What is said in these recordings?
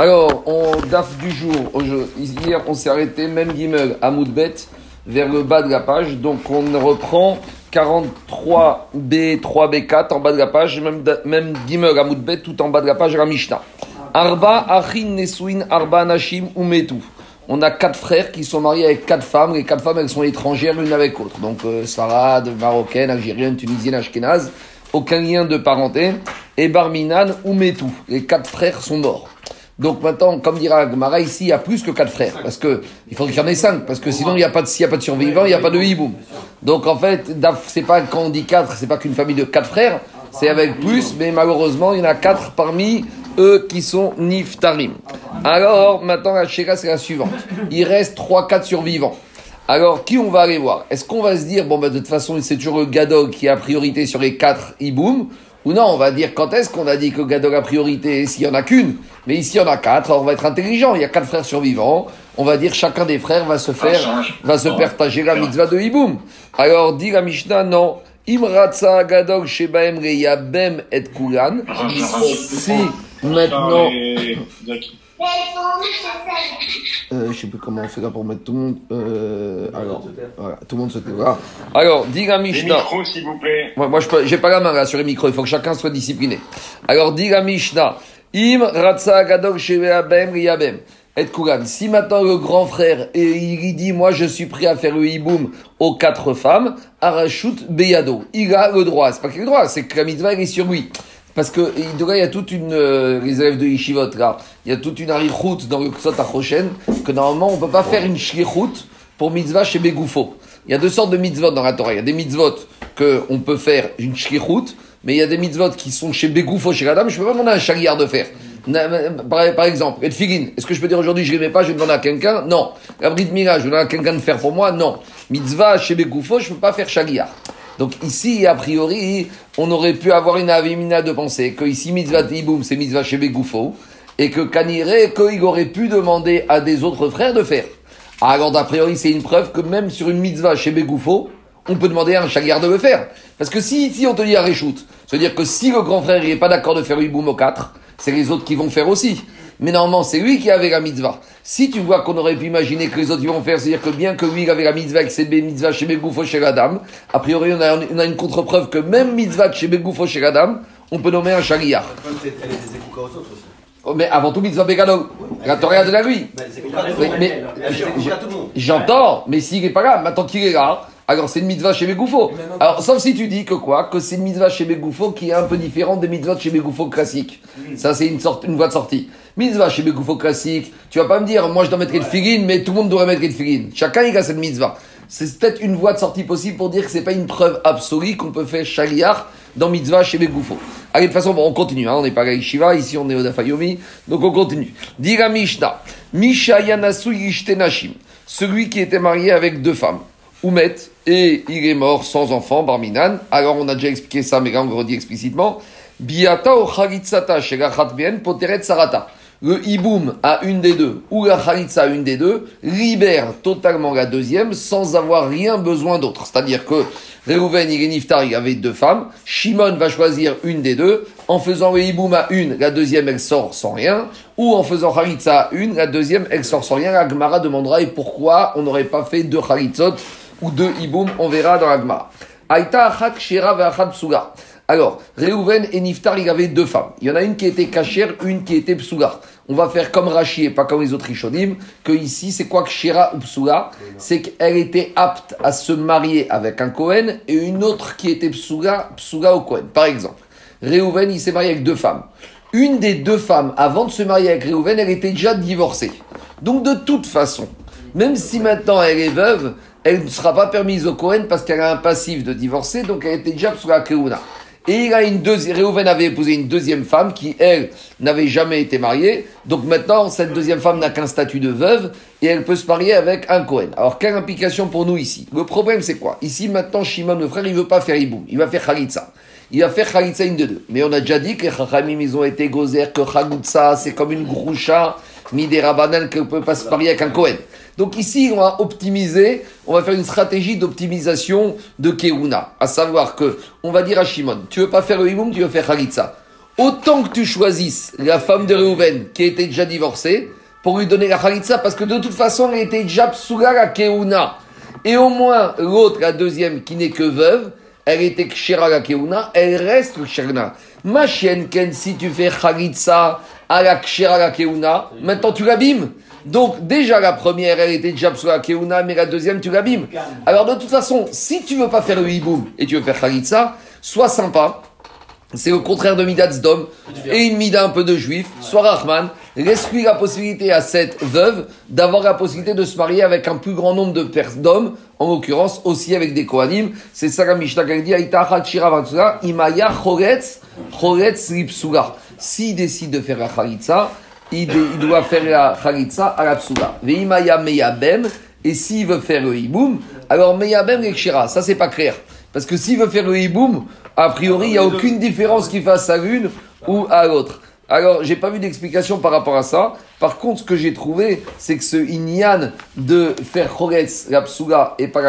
Alors, on DAF du jour. Hier, on s'est arrêté, même Gimel, à Moudbet, vers le bas de la page. Donc, on reprend 43B, 3B4 en bas de la page, même, même à Moudbet, tout en bas de la page, la Mishnah. Arba, Achin, Nesuin, Arba, Nashim, Umetu. On a quatre frères qui sont mariés avec quatre femmes. Les quatre femmes, elles sont étrangères l'une avec l'autre. Donc, euh, Sarah, marocaine, algérienne, tunisienne, ashkénaze. Aucun lien de parenté. Et Barminan, Umetu. Les quatre frères sont morts. Donc maintenant, comme dira Gmara, ici, il y a plus que quatre frères. Parce que il faudrait qu'il y en ait cinq. Parce que sinon, il n'y a pas de, s'il n'y a pas de survivants, il n'y a pas de hiboum. Donc en fait, c'est pas quand on dit quatre, c'est pas qu'une famille de quatre frères. C'est avec plus, mais malheureusement, il y en a quatre parmi eux qui sont niftarim. Alors, maintenant, la chéra, c'est la suivante. Il reste trois, quatre survivants. Alors, qui on va aller voir? Est-ce qu'on va se dire, bon, bah, de toute façon, c'est toujours le Gadog qui a priorité sur les quatre hiboum ou non, on va dire quand est-ce qu'on a dit que Gadog a priorité s'il n'y en a qu'une? Mais ici, il y en a quatre, alors on va être intelligent. Il y a quatre frères survivants. On va dire chacun des frères va se faire, va se partager la mitzvah de Hiboum. Alors, dit la Mishnah, non. Imratza Gadog Shebaem Reyabem et Kulan. Si maintenant. Euh, je sais plus comment on fait là pour mettre tout le monde. Euh, alors, voilà, tout le monde se tait. Voilà. Alors, dis la Mishnah. micros, s'il vous plaît. Moi, moi je j'ai pas la main là sur les micros. Il faut que chacun soit discipliné. Alors, dis la Mishnah. Im ratsa gadol sheveabem riyabem. Et Kugan. Si maintenant le grand frère, et il dit, moi je suis prêt à faire le hiboum aux quatre femmes, arachut beyado. Il a le droit. C'est pas qu'il a le droit, c'est que la mitzvah est sur lui. Parce que il y a toute une euh, les élèves de Yeshivot là, il y a toute une arichout dans le Ksot Achoshen que normalement on peut pas faire une shlichut pour mitzvah chez Begoufo. Il y a deux sortes de mitzvot dans la Torah. Il y a des mitzvot que on peut faire une shlichut, mais il y a des mitzvot qui sont chez Begoufo, chez Adam. Je peux pas demander un chagriard de faire. Par, exemple, et figin, est-ce que je peux dire aujourd'hui je ne pas, je vais demander à quelqu'un? Non. La Brit Mila, je vais demander à quelqu'un de faire pour moi? Non. Mitzvah chez Begoufo, je ne peux pas faire chagriard. Donc ici, a priori, on aurait pu avoir une avimina de penser que ici, mitzvah tiboum, c'est mitzvah chez Begoufo, et que Kanire, qu'il aurait pu demander à des autres frères de faire. Alors, a priori, c'est une preuve que même sur une mitzvah chez Begoufo, on peut demander à un chagar de le faire. Parce que si ici on te dit à Réchout, c'est-à-dire que si le grand frère n'est pas d'accord de faire Iboum au 4, c'est les autres qui vont faire aussi. Mais normalement, c'est lui qui avait la mitzvah. Si tu vois qu'on aurait pu imaginer que les autres vont faire, c'est-à-dire que bien que lui il avait la mitzvah, que c'est mitzvah chez Begoufo chez la dame, a priori on a, on a une contre-preuve que même mitzvah chez Begoufo chez la dame, on peut nommer un chagriard. Oh, mais avant tout, mitzvah Begadol. La Torah de la lui. Mais, j'entends, mais s'il n'est pas là, maintenant qu'il est là, alors c'est une mitzvah chez Begoufo. Alors, sauf si tu dis que quoi Que c'est une mitzvah chez Begoufo qui est un peu différente des mitzvahs chez Begoufo classiques. Ça, c'est une, sorte, une voie de sortie. Mitzvah chez Begoufo classique, tu vas pas me dire, moi je dois mettre une figurine, mais tout le monde devrait mettre une figurine. Chacun il a cette mitzvah. C'est peut-être une voie de sortie possible pour dire que c'est pas une preuve absolue qu'on peut faire chaliar dans mitzvah chez Begoufo. Allez, de toute façon, bon, on continue. Hein, on n'est pas à Yeshiva, ici on est au Dafayomi, donc on continue. Dira Mishnah, Misha Yanasu Yishtenashim, celui qui était marié avec deux femmes, Oumet, et il est mort sans enfant, Barminan. Alors on a déjà expliqué ça, mais là on le redit explicitement. Biata o Sarata le hiboum à une des deux ou la khalitsa à une des deux libère totalement la deuxième sans avoir rien besoin d'autre. C'est-à-dire que Reuven, il Niftar, il avait deux femmes. Shimon va choisir une des deux. En faisant le hiboum à une, la deuxième, elle sort sans rien. Ou en faisant khalitsa à une, la deuxième, elle sort sans rien. La Gemara demandera et pourquoi on n'aurait pas fait deux khalitsot ou deux hiboum? On verra dans la Gemara. Aïta achat ve'achat alors, Reuven et Niftar, il avait deux femmes. Il y en a une qui était cachère, une qui était psugar. On va faire comme Rachi et pas comme les autres Rishonim, que ici, c'est quoi que Shira ou psuga C'est qu'elle était apte à se marier avec un Cohen et une autre qui était psuga, psuga au Cohen. Par exemple, Reuven, il s'est marié avec deux femmes. Une des deux femmes, avant de se marier avec Reuven, elle était déjà divorcée. Donc, de toute façon, même si maintenant elle est veuve, elle ne sera pas permise au Cohen parce qu'elle a un passif de divorcer, donc elle était déjà psuga Keuna. Et il a une deuxième, Réhouven avait épousé une deuxième femme qui, elle, n'avait jamais été mariée. Donc maintenant, cette deuxième femme n'a qu'un statut de veuve et elle peut se marier avec un Cohen. Alors, quelle implication pour nous ici? Le problème, c'est quoi? Ici, maintenant, Shimon, le frère, il veut pas faire Iboum. Il va faire Khalitsa. Il va faire Khalitsa une de deux. Mais on a déjà dit que les Chachamim, ils ont été gozer, que Khalitsa, c'est comme une groucha, ni des rabanel, ne peut pas se marier avec un Cohen. Donc ici, on va optimiser, on va faire une stratégie d'optimisation de Keuna. À savoir que, on va dire à Shimon, tu veux pas faire le Himoum, tu veux faire Khalitsa. autant que tu choisisses la femme de Reuven qui était déjà divorcée pour lui donner la Khalitsa, parce que de toute façon, elle était déjà psula la Keuna. Et au moins, l'autre, la deuxième, qui n'est que veuve, elle était Kshera la Keuna, elle reste Kshera. Ma chienne, Ken, si tu fais Khalitsa à la Kshera la Keuna, maintenant tu l'abîmes. Donc, déjà, la première, elle était déjà la Keuna, mais la deuxième, tu l'abîmes. Alors, de toute façon, si tu veux pas faire le hiboum et tu veux faire Khalitsa, sois sympa c'est le contraire de Midat Zdom et une Mida un peu de juif, soit Rahman, laisse-lui la possibilité à cette veuve d'avoir la possibilité de se marier avec un plus grand nombre d'hommes, en l'occurrence aussi avec des Kohanim. C'est ça la Mishnah dit Imaya Choretz, Choretz. S'il décide de faire la il, doit faire la Chalitza à la Psuga. Veimaya Meyabem, et s'il veut faire le Hiboum, alors Meyabem et Ça, c'est pas clair. Parce que s'il veut faire le hiboum, a priori, il n'y a aucune différence qu'il fasse à l'une ou à l'autre. Alors, j'ai pas vu d'explication par rapport à ça. Par contre, ce que j'ai trouvé, c'est que ce inyan de faire choretz, la psuga et pas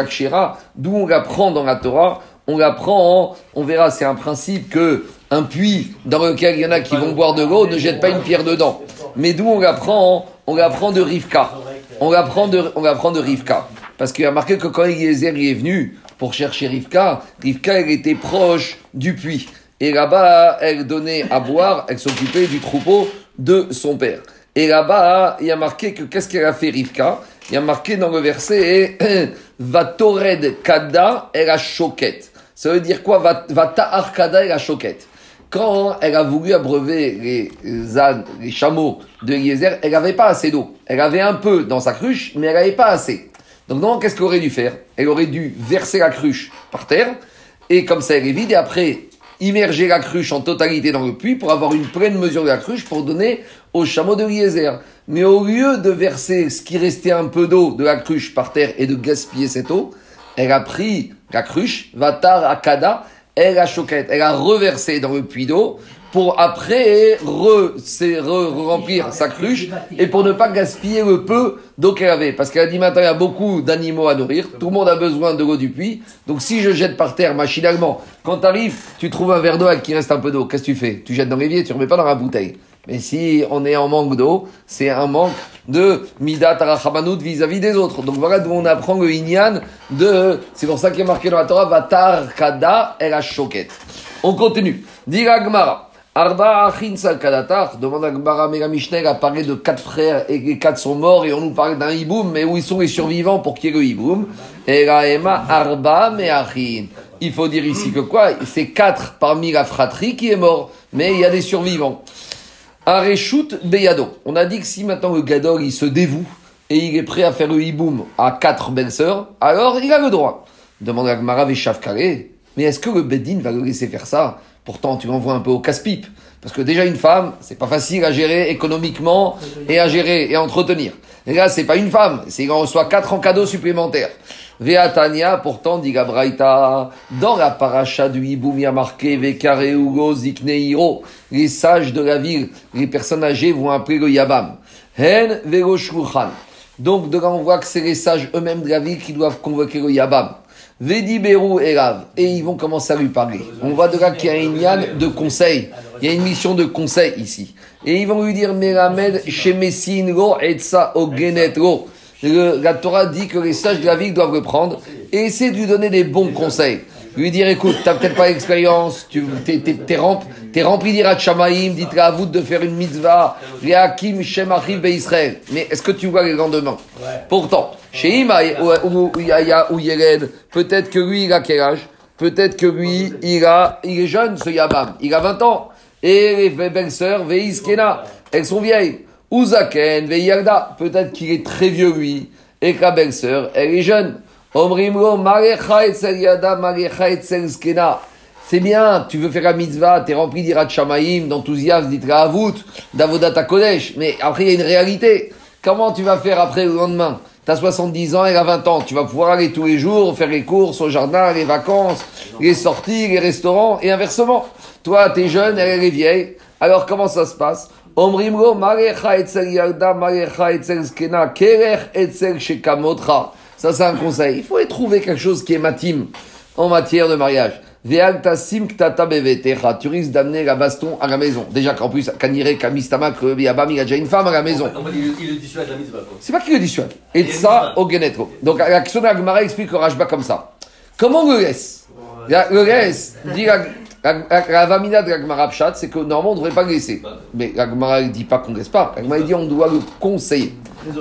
d'où on l'apprend dans la Torah, on l'apprend, on verra, c'est un principe que un puits dans lequel il y en a qui vont boire de l'eau ne jette pas une pierre dedans. Mais d'où on l'apprend On l'apprend de Rivka. On l'apprend de, on l'apprend de Rivka. Parce qu'il a marqué que quand Eliezer y est venu, pour chercher Rivka. Rivka, elle était proche du puits. Et là-bas, elle donnait à boire, elle s'occupait du troupeau de son père. Et là-bas, il y a marqué que qu'est-ce qu'elle a fait Rivka? Il y a marqué dans le verset Vatored kada et la choquette. Ça veut dire quoi? Vata kada et la choquette. Quand elle a voulu abreuver les ânes, les chameaux de Eliezer, elle n'avait pas assez d'eau. Elle avait un peu dans sa cruche, mais elle n'avait pas assez. Donc, non, qu'est-ce qu'elle aurait dû faire? Elle aurait dû verser la cruche par terre, et comme ça, elle est vide, et après, immerger la cruche en totalité dans le puits pour avoir une pleine mesure de la cruche pour donner au chameau de Eliezer. Mais au lieu de verser ce qui restait un peu d'eau de la cruche par terre et de gaspiller cette eau, elle a pris la cruche, Vatar Akada, elle a choquette, elle a reversé dans le puits d'eau pour après re, remplir sa cruche et pour ne pas gaspiller le peu d'eau qu'elle avait. Parce qu'elle a dit maintenant il y a beaucoup d'animaux à nourrir, tout le monde a besoin de l'eau du puits. Donc si je jette par terre machinalement, quand tu arrives, tu trouves un verre d'eau avec qui reste un peu d'eau, qu'est-ce que tu fais? Tu jettes dans l'évier, tu remets pas dans la bouteille. Mais si on est en manque d'eau, c'est un manque de midat vis-à-vis des autres. Donc voilà d'où on apprend le inyan de. C'est pour ça qu'il est marqué dans la Torah, vatar kada el On continue. Diragmara. Arba Achin Kadatar, demande à Mega Mishneh a parlé de quatre frères et les quatre sont morts et on nous parle d'un hiboum, mais où ils sont les survivants pour qu'il y ait le hiboum? Raema Arba Meachin. Il faut dire ici que quoi? C'est quatre parmi la fratrie qui est mort, mais il y a des survivants. Areshut Beyado. On a dit que si maintenant le Gadol il se dévoue et il est prêt à faire le hiboum à quatre belles-sœurs, alors il a le droit. Demande à Gmara. Mais est-ce que le Bedin va le laisser faire ça? Pourtant, tu l'envoies un peu au casse-pipe. Parce que déjà, une femme, c'est pas facile à gérer économiquement et à gérer et à entretenir. Et là, c'est pas une femme, c'est qu'on reçoit quatre en cadeaux supplémentaires. Veatania, pourtant, dit Gabraïta, dans la paracha du Hiboum, il y a marqué Ugo Zikneiro, les sages de la ville, les personnes âgées vont appeler le Yabam. Hen Donc, de là, on voit que c'est les sages eux-mêmes de la ville qui doivent convoquer le Yabam. Vedi Berou et. Et ils vont commencer à lui parler. On voit de là qu'il y a une yann de conseil. Il y a une mission de conseil ici. Et ils vont lui dire Meramed Shemesin Lo Etsa Ogenet Lo. La Torah dit que les sages de la ville doivent le prendre et essayer de lui donner des bons conseils. Lui dire écoute, tu n'as peut-être pas l'expérience, tu es, rempli, es rempli d'Irat Shamaim, dites à vous de faire une mitzvah, Rehakim Shem Israël. Mais est-ce que tu vois les lendemains? Pourtant, chez Ima ou Yered, peut-être que lui, il a quel âge? Peut-être que lui, il, a, il est jeune, ce Yabam. Il a 20 ans. Et les belles-sœurs, Veiskena, elles sont vieilles. Uzaken, Veiyarda, peut-être qu'il est très vieux, lui. Et que la belle-sœur, elle est jeune. Omrimlo, Yada, Skena. C'est bien, tu veux faire la mitzvah, t'es rempli d'Irat d'enthousiasme, d'Itra Avut, d'Avodat Kodesh. Mais après, il y a une réalité. Comment tu vas faire après le lendemain? T'as 70 ans, et a 20 ans. Tu vas pouvoir aller tous les jours, faire les courses au jardin, les vacances, les sorties, les restaurants, et inversement. Toi, t'es jeune, elle est vieille. Alors, comment ça se passe? Omrimlo, Marecha Etzel Yada, Marecha Etzel Skena, Kerech Etzel Shekamotra. Ça, c'est un conseil. Il faut trouver quelque chose qui est matim en matière de mariage. Tu risques d'amener la baston à la maison. Déjà qu'en plus, Kanire, Kamistama, Yabam, il a déjà une femme à la maison. En fait, il, le dissuade la mitzvah. C'est pas qu'il le dissuade. Et ça, au Genetro. Donc, la question de Agmara explique le Rajba comme ça. Comment le laisse Le laisse, dit la, la, vamina de l'Agmara Pshat, c'est que normalement on ne devrait pas le laisser. Mais l'Agmara ne dit pas qu'on ne laisse pas. L'Agmara dit on doit le conseiller.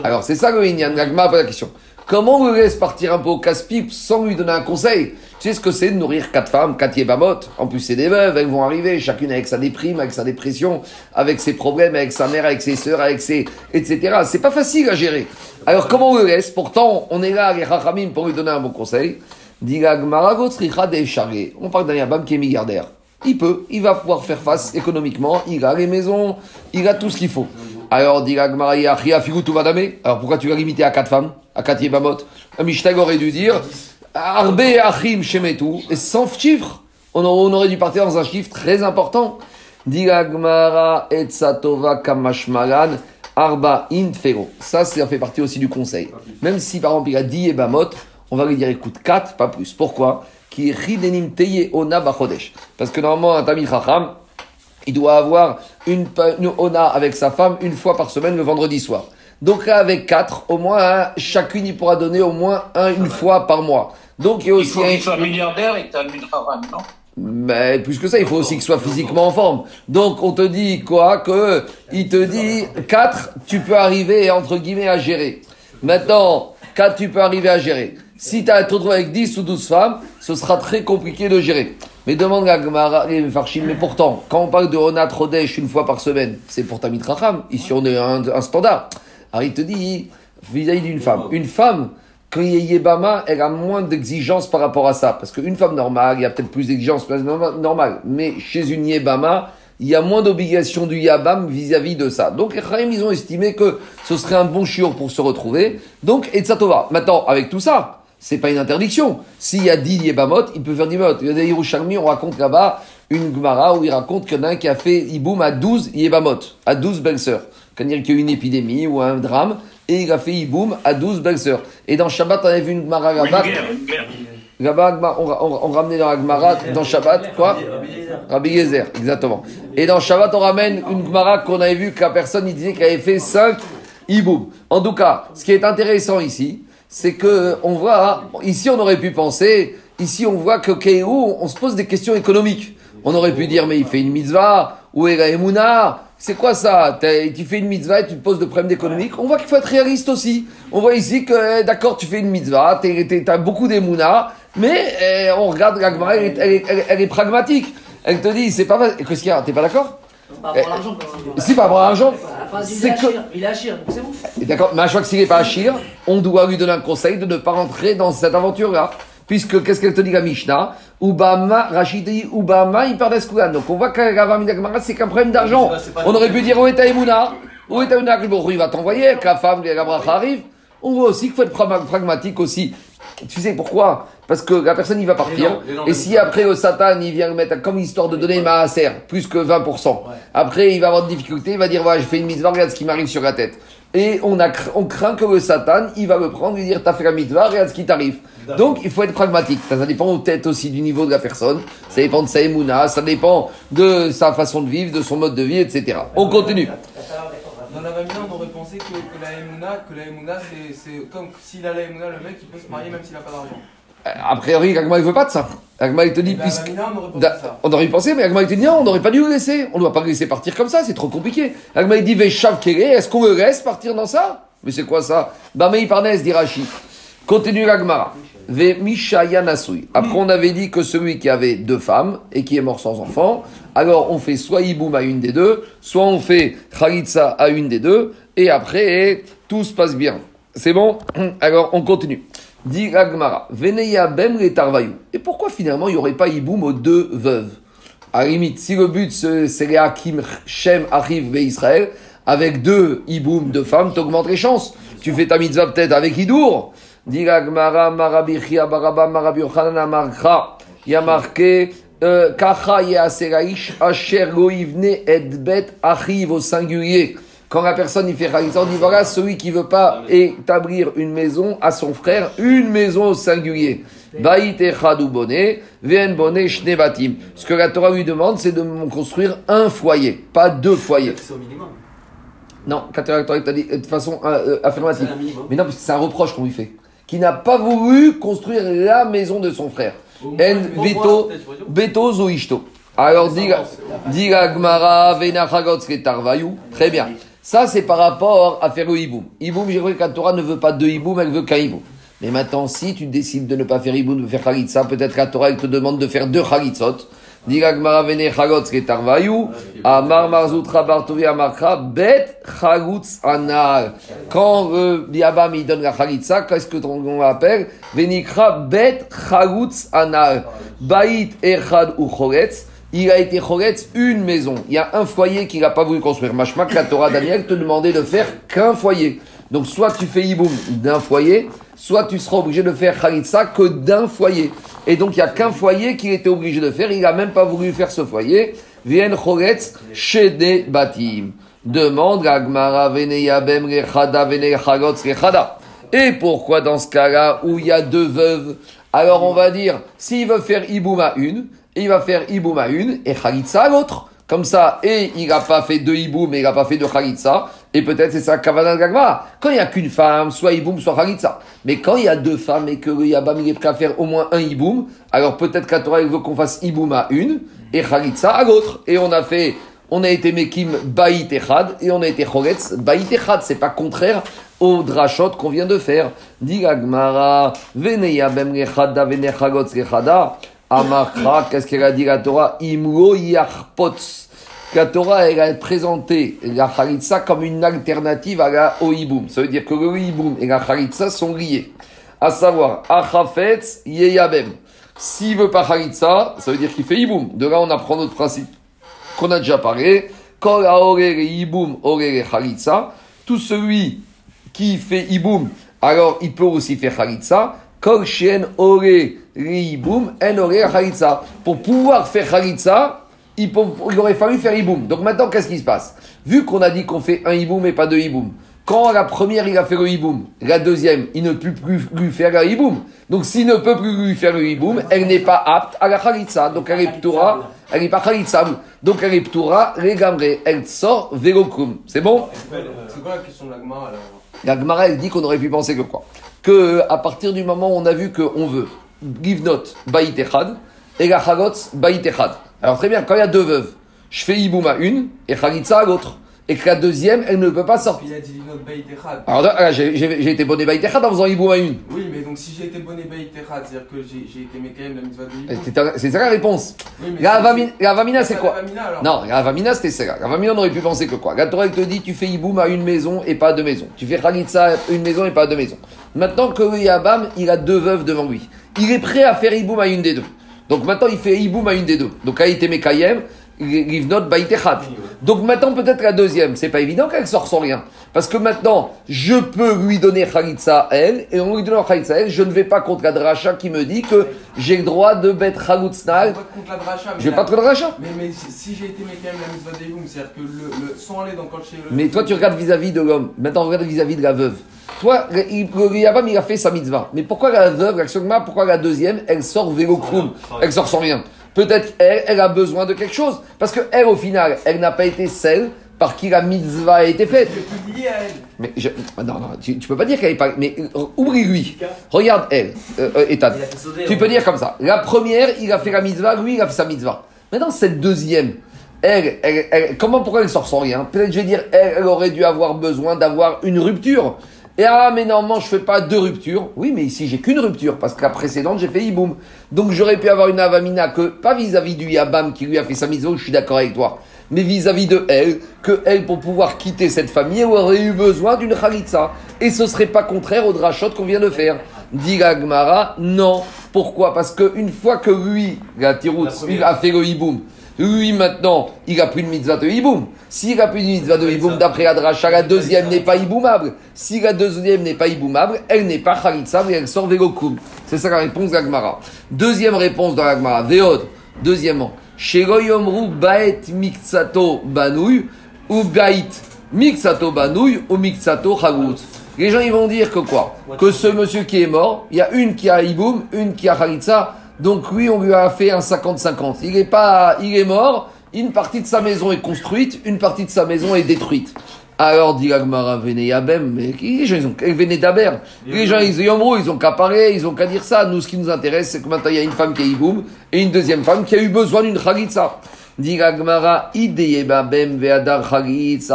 Alors, c'est ça le Inyan. L'Agmara pose la question. Comment on le laisse partir un peu au casse-pipe sans lui donner un conseil? Tu sais ce que c'est de nourrir quatre femmes, quatre yébamot En plus, c'est des veuves, elles vont arriver, chacune avec sa déprime, avec sa dépression, avec ses problèmes, avec sa mère, avec ses sœurs, avec ses. etc. C'est pas facile à gérer. Alors, comment on le laisse Pourtant, on est là, les rachamim, pour lui donner un bon conseil. On parle d'un yabam qui est milliardaire. Il peut, il va pouvoir faire face économiquement, il a les maisons, il a tout ce qu'il faut. Alors, Alors pourquoi tu vas limiter à quatre femmes, à quatre yébamot Un Mishtag aurait dû dire Arbe Achim Shemetu, et sans chiffre. On aurait dû partir dans un chiffre très important. Arba Infero. Ça, ça fait partie aussi du conseil. Même si par exemple il a 10 yébamot, on va lui dire écoute 4, pas plus. Pourquoi? Qui Teye Ona Parce que normalement, un Tamil Chacham, il doit avoir une, ona avec sa femme une fois par semaine le vendredi soir. Donc là, avec quatre, au moins, chacune, il pourra donner au moins un, une fois par mois. Donc il y a aussi. Il faut qu'il soit milliardaire et que tu as non? Mais plus que ça, il faut aussi qu'il soit physiquement en forme. Donc on te dit quoi? Que il te dit quatre, tu peux arriver entre guillemets à gérer. Maintenant, quatre, tu peux arriver à gérer. Si tu as te retrouvé avec 10 ou 12 femmes, ce sera très compliqué de gérer. Mais demande à Farshim, mais pourtant, quand on parle de Onat Rodesh une fois par semaine, c'est pour Tamit Racham. Ici, on est un, un standard. Alors, il te dit, vis-à-vis d'une femme, une femme, quand il y a Yébama, elle a moins d'exigences par rapport à ça. Parce qu'une femme normale, il y a peut-être plus d'exigences, normal. Mais chez une Yébama, il y a moins d'obligations du Yabam vis-à-vis de ça. Donc, les ils ont estimé que ce serait un bon chiot pour se retrouver. Donc, et. Maintenant, avec tout ça, c'est pas une interdiction. S'il y a 10 Yébamot, il peut faire 10 Yébamot. Il y a des Yerushalmi, on raconte là-bas une Gemara où il raconte qu'il y en a un qui a fait Iboum à 12 Yébamot, à 12 belles-sœurs. Quand il y a eu une épidémie ou un drame, et il a fait Iboum à 12 belles-sœurs. Et dans Shabbat, on avait vu une Gemara là-bas. Là-bas, on, on, on, ramenait dans la Gemara, dans Shabbat, quoi Rabbi Yezer, exactement. Et dans Shabbat, on ramène une Gemara qu'on avait vu que la personne, il disait qu'elle avait fait 5 Iboum. En tout cas, ce qui est intéressant ici, c'est que on voit, ici on aurait pu penser, ici on voit que Kéhou, on se pose des questions économiques. On aurait pu dire, mais il fait une mitzvah, où est la C'est quoi ça? Tu fais une mitzvah et tu te poses de problèmes économiques On voit qu'il faut être réaliste aussi. On voit ici que, eh, d'accord, tu fais une mitzvah, tu as beaucoup d'Emouna, mais eh, on regarde la elle, elle, est pragmatique. Elle te dit, c'est pas Qu'est-ce qu'il y a? T'es pas d'accord? Pas avoir l'argent. Si, pas avoir l'argent. C'est que. Il est Achir, c'est bon. D'accord, mais à chaque fois qu'il n'est pas Achir, on doit lui donner un conseil de ne pas rentrer dans cette aventure-là. Puisque, qu'est-ce qu'elle te dit la Mishnah? Ubama, Rachid Ubama, il perd Donc on voit que c'est qu'un problème d'argent. On aurait pu dire où est ta Emouna Où est ta Emouna Il va t'envoyer, que la femme, la bracha arrive. On voit aussi qu'il faut être pragmatique aussi. Tu sais pourquoi? Parce que la personne, il va partir. et si après le Satan, il vient le mettre comme histoire de donner ma serre, plus que 20%. Après, il va avoir des difficultés, il va dire, voilà, je fais une mitzvah, regarde ce qui m'arrive sur la tête. Et on, a, on craint que le Satan, il va me prendre et dire, t'as fait la mitzvah, regarde ce qui t'arrive. Donc, il faut être pragmatique. Ça, dépend peut-être aussi du niveau de la personne. Ça dépend de sa émouna, ça dépend de sa façon de vivre, de son mode de vie, etc. On continue. Dans la Vamina, on aurait pensé que, que la Emouna, que la c'est comme s'il a la Emouna, le mec, il peut se marier même s'il n'a pas d'argent. A priori, Agma il veut pas de ça. Agma il te dit, ben, puisque. on, aurait ça. on aurait pensé, mais Agma il te dit non, on n'aurait pas dû le laisser. On ne doit pas le laisser partir comme ça, c'est trop compliqué. Agma il dit, est-ce qu'on le laisse partir dans ça? Mais c'est quoi ça? Bamei Parnes dit Rashi. Continue l'Agmara. Ve Après, on avait dit que celui qui avait deux femmes et qui est mort sans enfant, alors on fait soit Iboum à une des deux, soit on fait Khalitsa à une des deux, et après, tout se passe bien. C'est bon? Alors, on continue. Dit Agmara, Veneya Bem Et pourquoi finalement il n'y aurait pas Iboum aux deux veuves? À la limite, si le but c'est les Hakim Shem arrive Israël, avec deux Iboum de femmes, augmentes les chances. Tu fais ta mitzvah peut-être avec Idour. Dit Agmara, Marabichia, Baraba, Marabi Marcha. Il y a marqué Kacha Asher Goivne Edbet Achiv au singulier. Quand la personne il fait Khalitsa, on dit voilà, celui qui veut pas établir une maison à son frère, une maison au singulier. Baït bonnet, bonnet shnebatim. Ce que la Torah lui demande, c'est de construire un foyer, pas deux foyers. C'est au minimum. Non, Torah t'a dit euh, de façon euh, euh, affirmative. Mais non, parce que c'est un reproche qu'on lui fait. Qui n'a pas voulu construire la maison de son frère. En veto, tu zo ishto. Alors, dit la Gemara, venachagotz ketarvayou. Très bien. Ça, c'est par rapport à faire le hiboum. Hiboum, j'ai cru que la Torah ne veut pas deux hiboum, elle veut qu'un hiboum. Mais maintenant, si tu décides de ne pas faire hiboum, de faire chalitza, peut-être la Torah, elle te demande de faire deux anar. Quand euh, Biabam, il donne la chalitza, qu'est-ce que on appelle? Venikra bet chagutz anar. Baït echad ou choretz. Il a été choretz une maison. Il y a un foyer qu'il n'a pas voulu construire. Machma, que la Torah Daniel te demandait de faire qu'un foyer. Donc soit tu fais hiboum d'un foyer, soit tu seras obligé de faire chalitza que d'un foyer. Et donc il n'y a qu'un foyer qu'il était obligé de faire. Il n'a même pas voulu faire ce foyer. Vien choretz chez des batim. Demande la Gemara vene yabem rechada vene chagotz rechada. Et pourquoi dans ce cas-là où il y a deux veuves? Alors on va dire, s'il veut faire hiboum à une, il va faire hiboum à une et chalitza à l'autre. Comme ça, et il n'a pas fait deux hiboum, mais il n'a pas fait de chalitza. Et peut-être c'est ça kavana de Gagmara. Quand il n'y a qu'une femme, soit hiboum, soit chalitza. Mais quand il y a deux femmes et que le yabam il est prêt à faire au moins un hiboum, alors peut-être qu'à Torah il veut qu'on fasse hiboum à une et chalitza à l'autre. Et on a fait, on a été mekim baït echad et on a été choretz baït echad. C'est pas contraire au drachot qu'on vient de faire. Dit Gagmara, vene yabem rechada, vene chagotz rechada. Amakra, qu'est-ce qu'elle a dit la Torah? Imlo yarpots. La Torah, elle a présenté la Khalitsa comme une alternative à la Oiboum. Ça veut dire que le Oiboum et la Khalitsa sont liés. À savoir, Achafetz Yeyabem. S'il veut pas Khalitsa, ça veut dire qu'il fait Iboum. De là, on apprend notre principe qu'on a déjà parlé. Kol haorere Iboum orere Khalitsa. Tout celui qui fait Iboum, alors il peut aussi faire Khalitsa. Kol Shen ore Iboum en. Pour pouvoir faire Khalitsa, il, il aurait fallu faire Iboum. Donc maintenant, qu'est-ce qui se passe? Vu qu'on a dit qu'on fait un Iboum et pas deux Iboum, quand la première il a fait le Iboum, la deuxième il ne peut plus lui faire le Iboum. Donc s'il ne peut plus lui faire le Iboum, elle n'est pas apte à la Khalitsa. Donc elle est Ptoura, elle n'est pas Khalitsa. Donc elle est Ptoura, les gamrés, elle sort Velokum. C'est bon? C'est quoi la question de la Gemara alors la Gemara, elle dit qu'on aurait pu penser que quoi? Que à partir du moment où on a vu qu'on veut give not baït echad et la chagotz baït echad. Alors très bien, quand il y a deux veuves, je fais iboum à une et chagitza à l'autre. Et que la deuxième, elle ne peut pas sortir. Il a dit notre Beit Echad. Alors j'ai été bonné baït echad en faisant iboum à une. Oui, mais donc si j'ai été bonné Beit Echad, c'est-à-dire que j'ai été Mekayem la mitzvah de C'est ça la réponse. Oui, La avamina, c'est quoi? Non, la avamina, c'était ça. La avamina, on aurait pu penser que quoi? La Torah, elle te dit, tu fais iboum à une maison et pas à deux maisons. Tu fais chalitza à une maison et pas à deux maisons. Maintenant que Yabam, il a deux veuves devant lui. Il est prêt à faire iboum à une des deux. Donc maintenant, il fait iboum à une des deux. Donc, Aïté Mekayem, Livnot Baïtechat. Donc maintenant, peut-être la deuxième. C'est pas évident qu'elle sort sans rien. Parce que maintenant, je peux lui donner Khalitsa à elle, et en lui donnant Khalitsa à elle, je ne vais pas contre la dracha qui me dit que j'ai le droit de mettre Khalitsa. Pas contre la dracha, mais Je vais la- pas contre la dracha. Mais, mais si, si j'ai été Mekayem la mitzvah de Hiboum, c'est-à-dire que le, le, sans aller dans le chez le. Mais toi, tu regardes vis-à-vis de l'homme. Maintenant, regarde vis-à-vis de la veuve. Toi, le il- le Yabam, il a fait sa mitzvah. Mais pourquoi la veuve, la Sogma, pourquoi la deuxième, elle sort vélocrum Elle sort sans rien. Peut-être elle, elle a besoin de quelque chose. Parce que elle, au final, elle n'a pas été celle par qui la mitzvah a été faite. Mais je- ah, non, non, tu, tu peux pas dire qu'elle est pas. Mais euh, oublie-lui. Regarde elle, euh, euh, sauter, Tu peux dire comme ça. La première, il a fait la mitzvah, lui, il a fait sa mitzvah. Maintenant, cette deuxième, elle, elle, elle- comment, pourquoi elle sort sans rien? Peut-être, je vais dire, elle, elle aurait dû avoir besoin d'avoir une rupture. Et ah, mais normalement, je fais pas deux ruptures. Oui, mais ici, j'ai qu'une rupture, parce que la précédente, j'ai fait hiboum. Donc, j'aurais pu avoir une avamina que, pas vis-à-vis du Yabam qui lui a fait sa mitzvah, je suis d'accord avec toi. Mais vis-à-vis de elle, que elle, pour pouvoir quitter cette famille, aurait eu besoin d'une khalitsa. Et ce serait pas contraire au drachot qu'on vient de faire. Dit la Gemara, non. Pourquoi? Parce que une fois que lui, la il a fait le hiboum, lui maintenant, il a pris une mitzvah de hiboum. S'il a pris une mitzvah de hiboum d'après la dracha, la deuxième n'est pas hiboumable. Si la deuxième n'est pas hiboumable, elle n'est pas khalitsa, mais elle sort velokum. C'est ça la réponse Gemara. Deuxième réponse dans la Gemara, Veod. Deuxièmement, Shelo yomru baet miksato banouy ou baet Mixato banouille ou mixato chagout. Les gens ils vont dire que quoi? Que ce monsieur qui est mort, il y a une qui a iboum, une qui a chalitza, donc lui on lui a fait un 50-50. Il est pas, il est mort, une partie de sa maison est construite, une partie de sa maison est détruite. Alors, dit Agmara, venez Yabem, mais les gens, ils ont d'Aber. Les gens, ils, ils ont qu'à parler, ils ont qu'à dire ça. Nous, ce qui nous intéresse, c'est que maintenant, il y a une femme qui a iboum et une deuxième femme qui a eu besoin d'une chalitza. Dit Agmara, ideyebabem ve'adar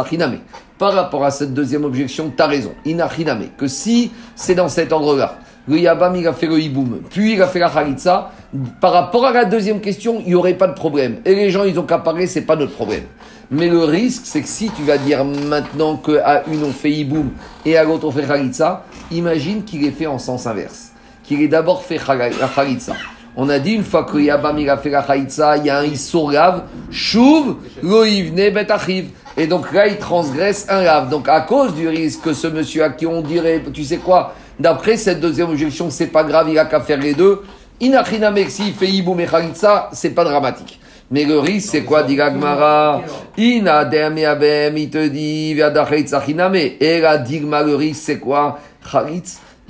chiname. Par rapport à cette deuxième objection, tu as raison. Inachiname. Que si c'est dans cet endroit-là, le Yabam, il a fait le hiboum, puis il a fait la chalitza, par rapport à la deuxième question, il n'y aurait pas de problème. Et les gens, ils ont qu'à parler, c'est pas notre problème. Mais le risque, c'est que si tu vas dire maintenant qu'à une on fait hiboum et à l'autre on fait chalitza, imagine qu'il est fait en sens inverse. Qu'il est d'abord fait la. On a dit une fois que Yabam il a fait la chalitza, il y a un issour grave, chouv, loïvne betachiv. Et donc là, il transgresse un lave. Donc à cause du risque que ce monsieur à qui on dirait, tu sais quoi, D'après cette deuxième objection, c'est pas grave, il a qu'à faire les deux. Inachina Iboum et Khalitsa, c'est pas dramatique. Mais le risque, c'est quoi, dit Gagmara? Ina il te dit, Viada Khalitsa Chiname. Et la digma, le risque, c'est quoi?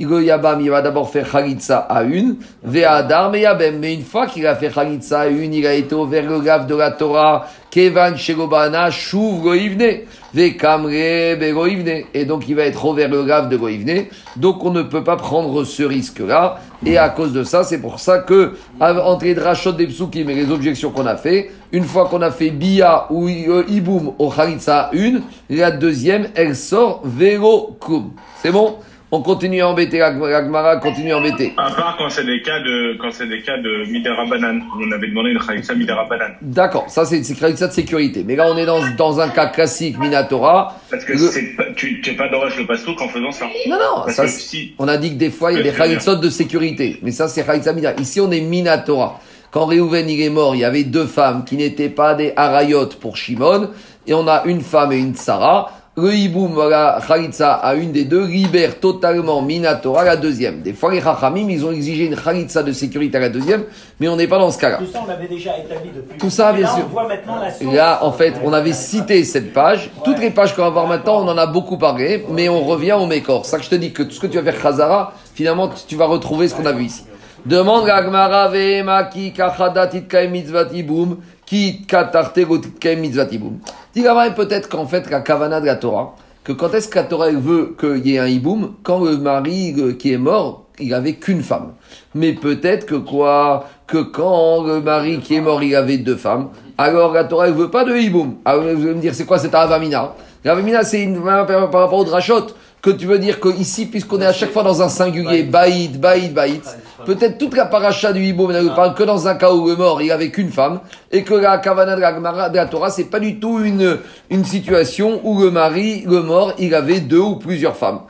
Khalitsa il va d'abord faire Khalitsa à une, Ve'adar Yabem. Mais une fois qu'il a fait Khalitsa à une, il a été vers le gave de la Torah, Kevan Shegobana, Shuv Goivne, Ve'kamre Begoivne. Et donc il va être vers le gave de Goivne. Donc on ne peut pas prendre ce risque-là. Et à cause de ça, c'est pour ça que, entre les drachot des psukim et les objections qu'on a fait, une fois qu'on a fait Bia ou Iboum au Khalitsa une, la deuxième, elle sort Vero Kum. C'est bon? On continue à embêter, Agmara continue à embêter. À part quand c'est des cas de, quand c'est des cas de Midera Banan. On avait demandé une Khalitsa Midera Banan. D'accord, ça c'est une Khalitsa de sécurité. Mais là on est dans, dans un cas classique Minatora. Parce que c'est tu n'es pas d'orage le pastouk en faisant ça. Non, non, ça, si, on a dit que des fois il y a des Khalitsot de sécurité. Mais ça c'est Khalitsa Midera. Ici on est Minatora. Quand Réhouven il est mort, il y avait deux femmes qui n'étaient pas des Harayot pour Shimon. Et on a une femme et une Sarah le hiboum, la khalitsa à une des deux libère totalement Minatora la deuxième. Des fois, les chachamim, ils ont exigé une khalitsa de sécurité à la deuxième, mais on n'est pas dans ce cas-là. Tout ça, on l'avait déjà établi depuis. Tout ça, bien sûr. On voit maintenant la là, en fait, on avait cité cette page. Toutes les pages qu'on va voir maintenant, on en a beaucoup parlé, mais on revient au Mécor. C'est ça que je te dis que tout ce que tu vas faire Khazara, finalement, tu vas retrouver ce qu'on a vu ici. Demande Gagmara Maki Kachadatit Mitzvatiboum, qui katarte gotit mitzvatiboum. Dit peut-être qu'en fait, la kavana de la Torah, que quand est-ce que la Torah veut qu'il y ait un hiboum, quand le mari euh, qui est mort, il avait qu'une femme. Mais peut-être que quoi? Que quand le mari qui est mort, il avait deux femmes, alors la Torah ne veut pas de hiboum. Alors vous allez me dire, c'est quoi cette avamina L'avamina, c'est une par rapport au drachot que tu veux dire qu'ici, puisqu'on est à chaque fois dans un singulier, baïd, baïd, baïd, peut-être toute la paracha du Hibou ne parle que dans un cas où le mort, il avait qu'une femme, et que la kavana de la, de la Torah, c'est pas du tout une, une situation où le mari, le mort, il avait deux ou plusieurs femmes.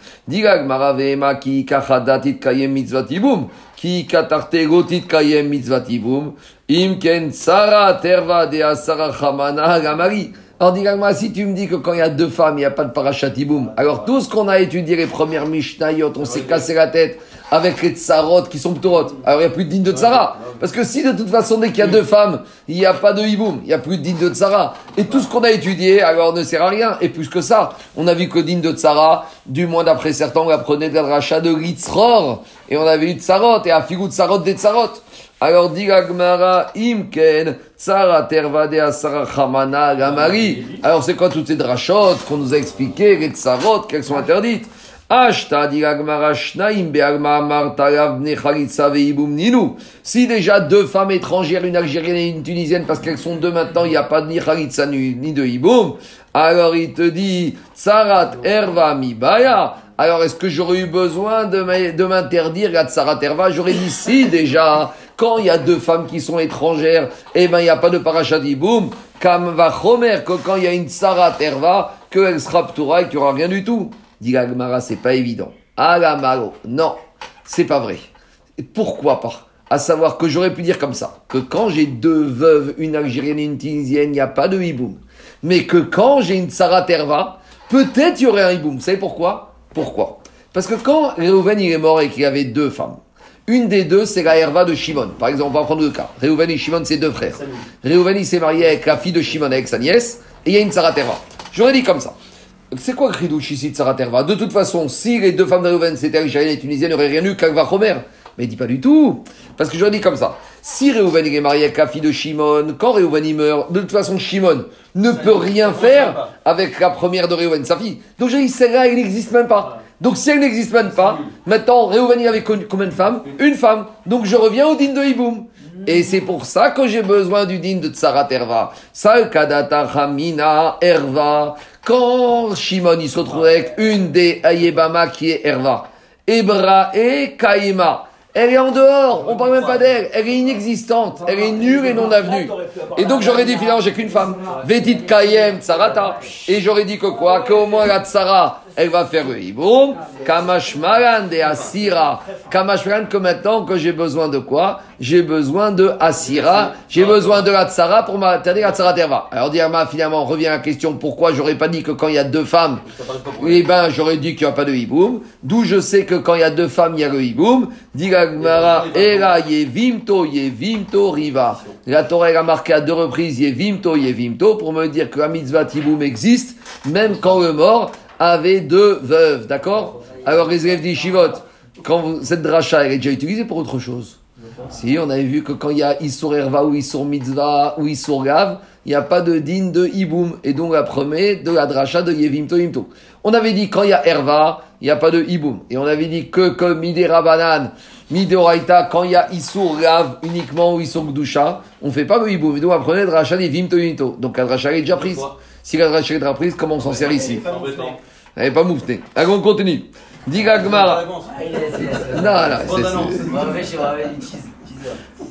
ki kayem mitzvatibum, ki katarte gotit kayem mitzvatibum, imken sara terva de asara chamana. Alors, dis-moi, si tu me dis que quand il y a deux femmes, il n'y a pas de parachatiboum, alors tout ce qu'on a étudié, les premières Mishnayot, on s'est cassé la tête avec les tsarot qui sont ptorot. Alors, il n'y a plus de digne de tsara. Parce que si de toute façon, dès qu'il y a deux femmes, il n'y a pas de hiboum, il n'y a plus de digne de tsara. Et tout ce qu'on a étudié, alors ne sert à rien. Et plus que ça, on a vu que digne de tsara, du moins d'après certains, on apprenait de la rachat de Ritzror. Et on avait eu tsarot, et à figou tsarot des tsarot. Alors dit Gmara, Imken, Tsara Tervade Asara Chamana Gamari. Alors c'est quoi toutes ces drachotes qu'on nous a expliqué, les tsarot, qu'elles sont interdites? Si déjà deux femmes étrangères, une algérienne et une tunisienne, parce qu'elles sont deux maintenant, il n'y a pas de ni Khalitsa ni de Iboum, alors il te dit, Tsarat Erva Mibaya. Alors est-ce que j'aurais eu besoin de m'interdire la Tsarat Erva J'aurais dit si déjà. Quand il y a deux femmes qui sont étrangères, eh ben, il n'y a pas de parachadiboum. Kam va chomer, que quand il y a une Sarah Terva, qu'elle sera ptoura et qu'il n'y aura rien du tout. Dit Gagmara, c'est pas évident. Ah la malo. Non, c'est pas vrai. Pourquoi pas? À savoir que j'aurais pu dire comme ça, que quand j'ai deux veuves, une algérienne et une tunisienne, il n'y a pas de hiboum. Mais que quand j'ai une Sarah Terva, peut-être il y aurait un hiboum. Vous savez pourquoi? Pourquoi? Parce que quand Réhouven il est mort et qu'il y avait deux femmes, une des deux, c'est la herva de Shimon. Par exemple, on va prendre le cas. Réhouven et Shimon, c'est deux frères. Réhouven, il s'est marié avec la fille de Shimon, avec sa nièce, et il y a une Sarah Terva. J'aurais dit comme ça. C'est quoi le chidouche ici de Sarah Terva De toute façon, si les deux femmes de Reuven c'était algérienne et tunisienne, il n'y aurait rien eu qu'Alva Homer. Mais il dit pas du tout. Parce que je dis comme ça. Si il est marié avec la fille de Shimon, quand Reuven il meurt, de toute façon Shimon ne peut rien faire avec la première de Reuven, sa fille. Donc je dis celle-là, elle n'existe même pas. Donc si elle n'existe même pas, maintenant Reuven il avait connu combien de femmes? Une femme. Donc je reviens au din de Hiboum. Et c'est pour ça que j'ai besoin du din de Tsara Terva. Sal Kadata Hamina Erva. Quand Shimon il se retrouve avec une des Ayebama qui est Erva. Ebra et Kaima. Elle est en dehors, on parle même pas d'elle, elle est inexistante, elle est nulle et non avenue. Et donc j'aurais dit finalement j'ai qu'une femme, Vétit Kayem Tsarata, et j'aurais dit que quoi, qu'au moins la Tsara, elle va faire le hiboum, Kamashmaran de Asira, Kamashmaran que maintenant que j'ai besoin de quoi? J'ai besoin de Asira, j'ai besoin de la Tsara pour m'interdire la Tsara Terva. Alors Diarma finalement revient à la question pourquoi j'aurais pas dit que quand il y a deux femmes, eh ben j'aurais dit qu'il n'y a pas de hiboum, d'où je sais que quand il y a deux femmes il y a le hiboum, dit Gmara, Era Yevimto Yevimto Riva. La Torah elle a marqué à deux reprises Yevimto Yevimto pour me dire que la mitzvah hiboum existe même quand le mort avait deux veuves, d'accord Alors les élèves d'Ishivot, quand cette dracha elle est déjà utilisée pour autre chose. Si, on avait vu que quand il y a Issour Erva ou Issour Mitzvah ou Issour Gav, il n'y a pas de din de Iboum. Et donc, la première de la dracha de Yevimto Yimto. On avait dit quand il y a Erva, il n'y a pas de Iboum. Et on avait dit que comme Midera Banan, Midoraita, quand il y a Issour Gav uniquement ou Issour Gdusha, on ne fait pas de Iboum. Et donc, la première dracha de Yevimto Yimto. Donc, la dracha est déjà prise. Si la est déjà prise, comment on s'en sert ici Elle n'est pas moufté. Allez, on continue. Diga Gmara. Non, non, c'est- c'est.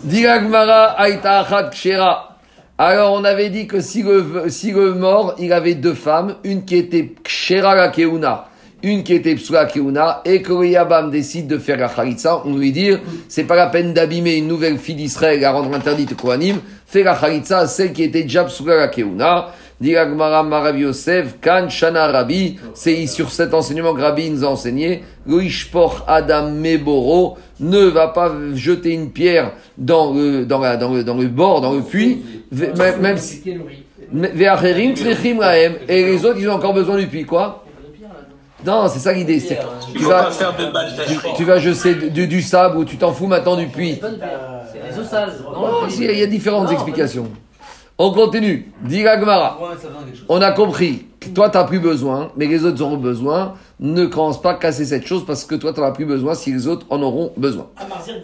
Diragmara Aïta Achat Kshera. Alors, on avait dit que si le, si le mort, il avait deux femmes, une qui était Kshera la Keuna, une qui était Psula Keuna, et que le Yabam décide de faire la Khalitsa, on lui dit, c'est pas la peine d'abîmer une nouvelle fille d'Israël à rendre interdite Kohanim, fais la Khalitsa à celle qui était déjà Psula la Keuna. Diragmara Marav Yosef, Kan Shana Rabbi, c'est sur cet enseignement que Rabbi nous a enseigné, le Ishpor Adam Meboro ne va pas jeter une pierre dans le, dans la, dans le, dans le bord, dans le puits, même, même si, et les autres, ils ont encore besoin du puits, quoi? Non, c'est ça l'idée, c'est tu vas, tu, tu jeter du, du sable ou tu t'en fous maintenant du puits. C'est les si, il y a différentes explications. On continue. Gemara. On a compris que toi, tu n'as plus besoin, mais les autres auront besoin. Ne commence pas à casser cette chose parce que toi, tu n'en as plus besoin si les autres en auront besoin. Marzir.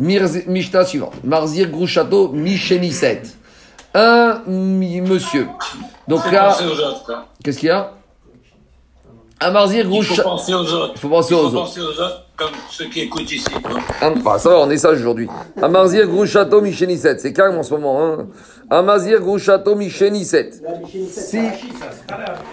Mirz- Mishta suivante. Marzir Grouchato Michelisset. Un monsieur. Donc là, hein. qu'est-ce qu'il y a? Un Marzir Il faut penser aux autres. Il faut penser Il aux faut autres. penser aux autres comme ceux qui écoutent ici. quoi. Ah, bah, ça va, on est sage aujourd'hui. Amazir Grouchato Michelisset. C'est calme en ce moment. Hein. Amazir Grouchato Michelisset. Si.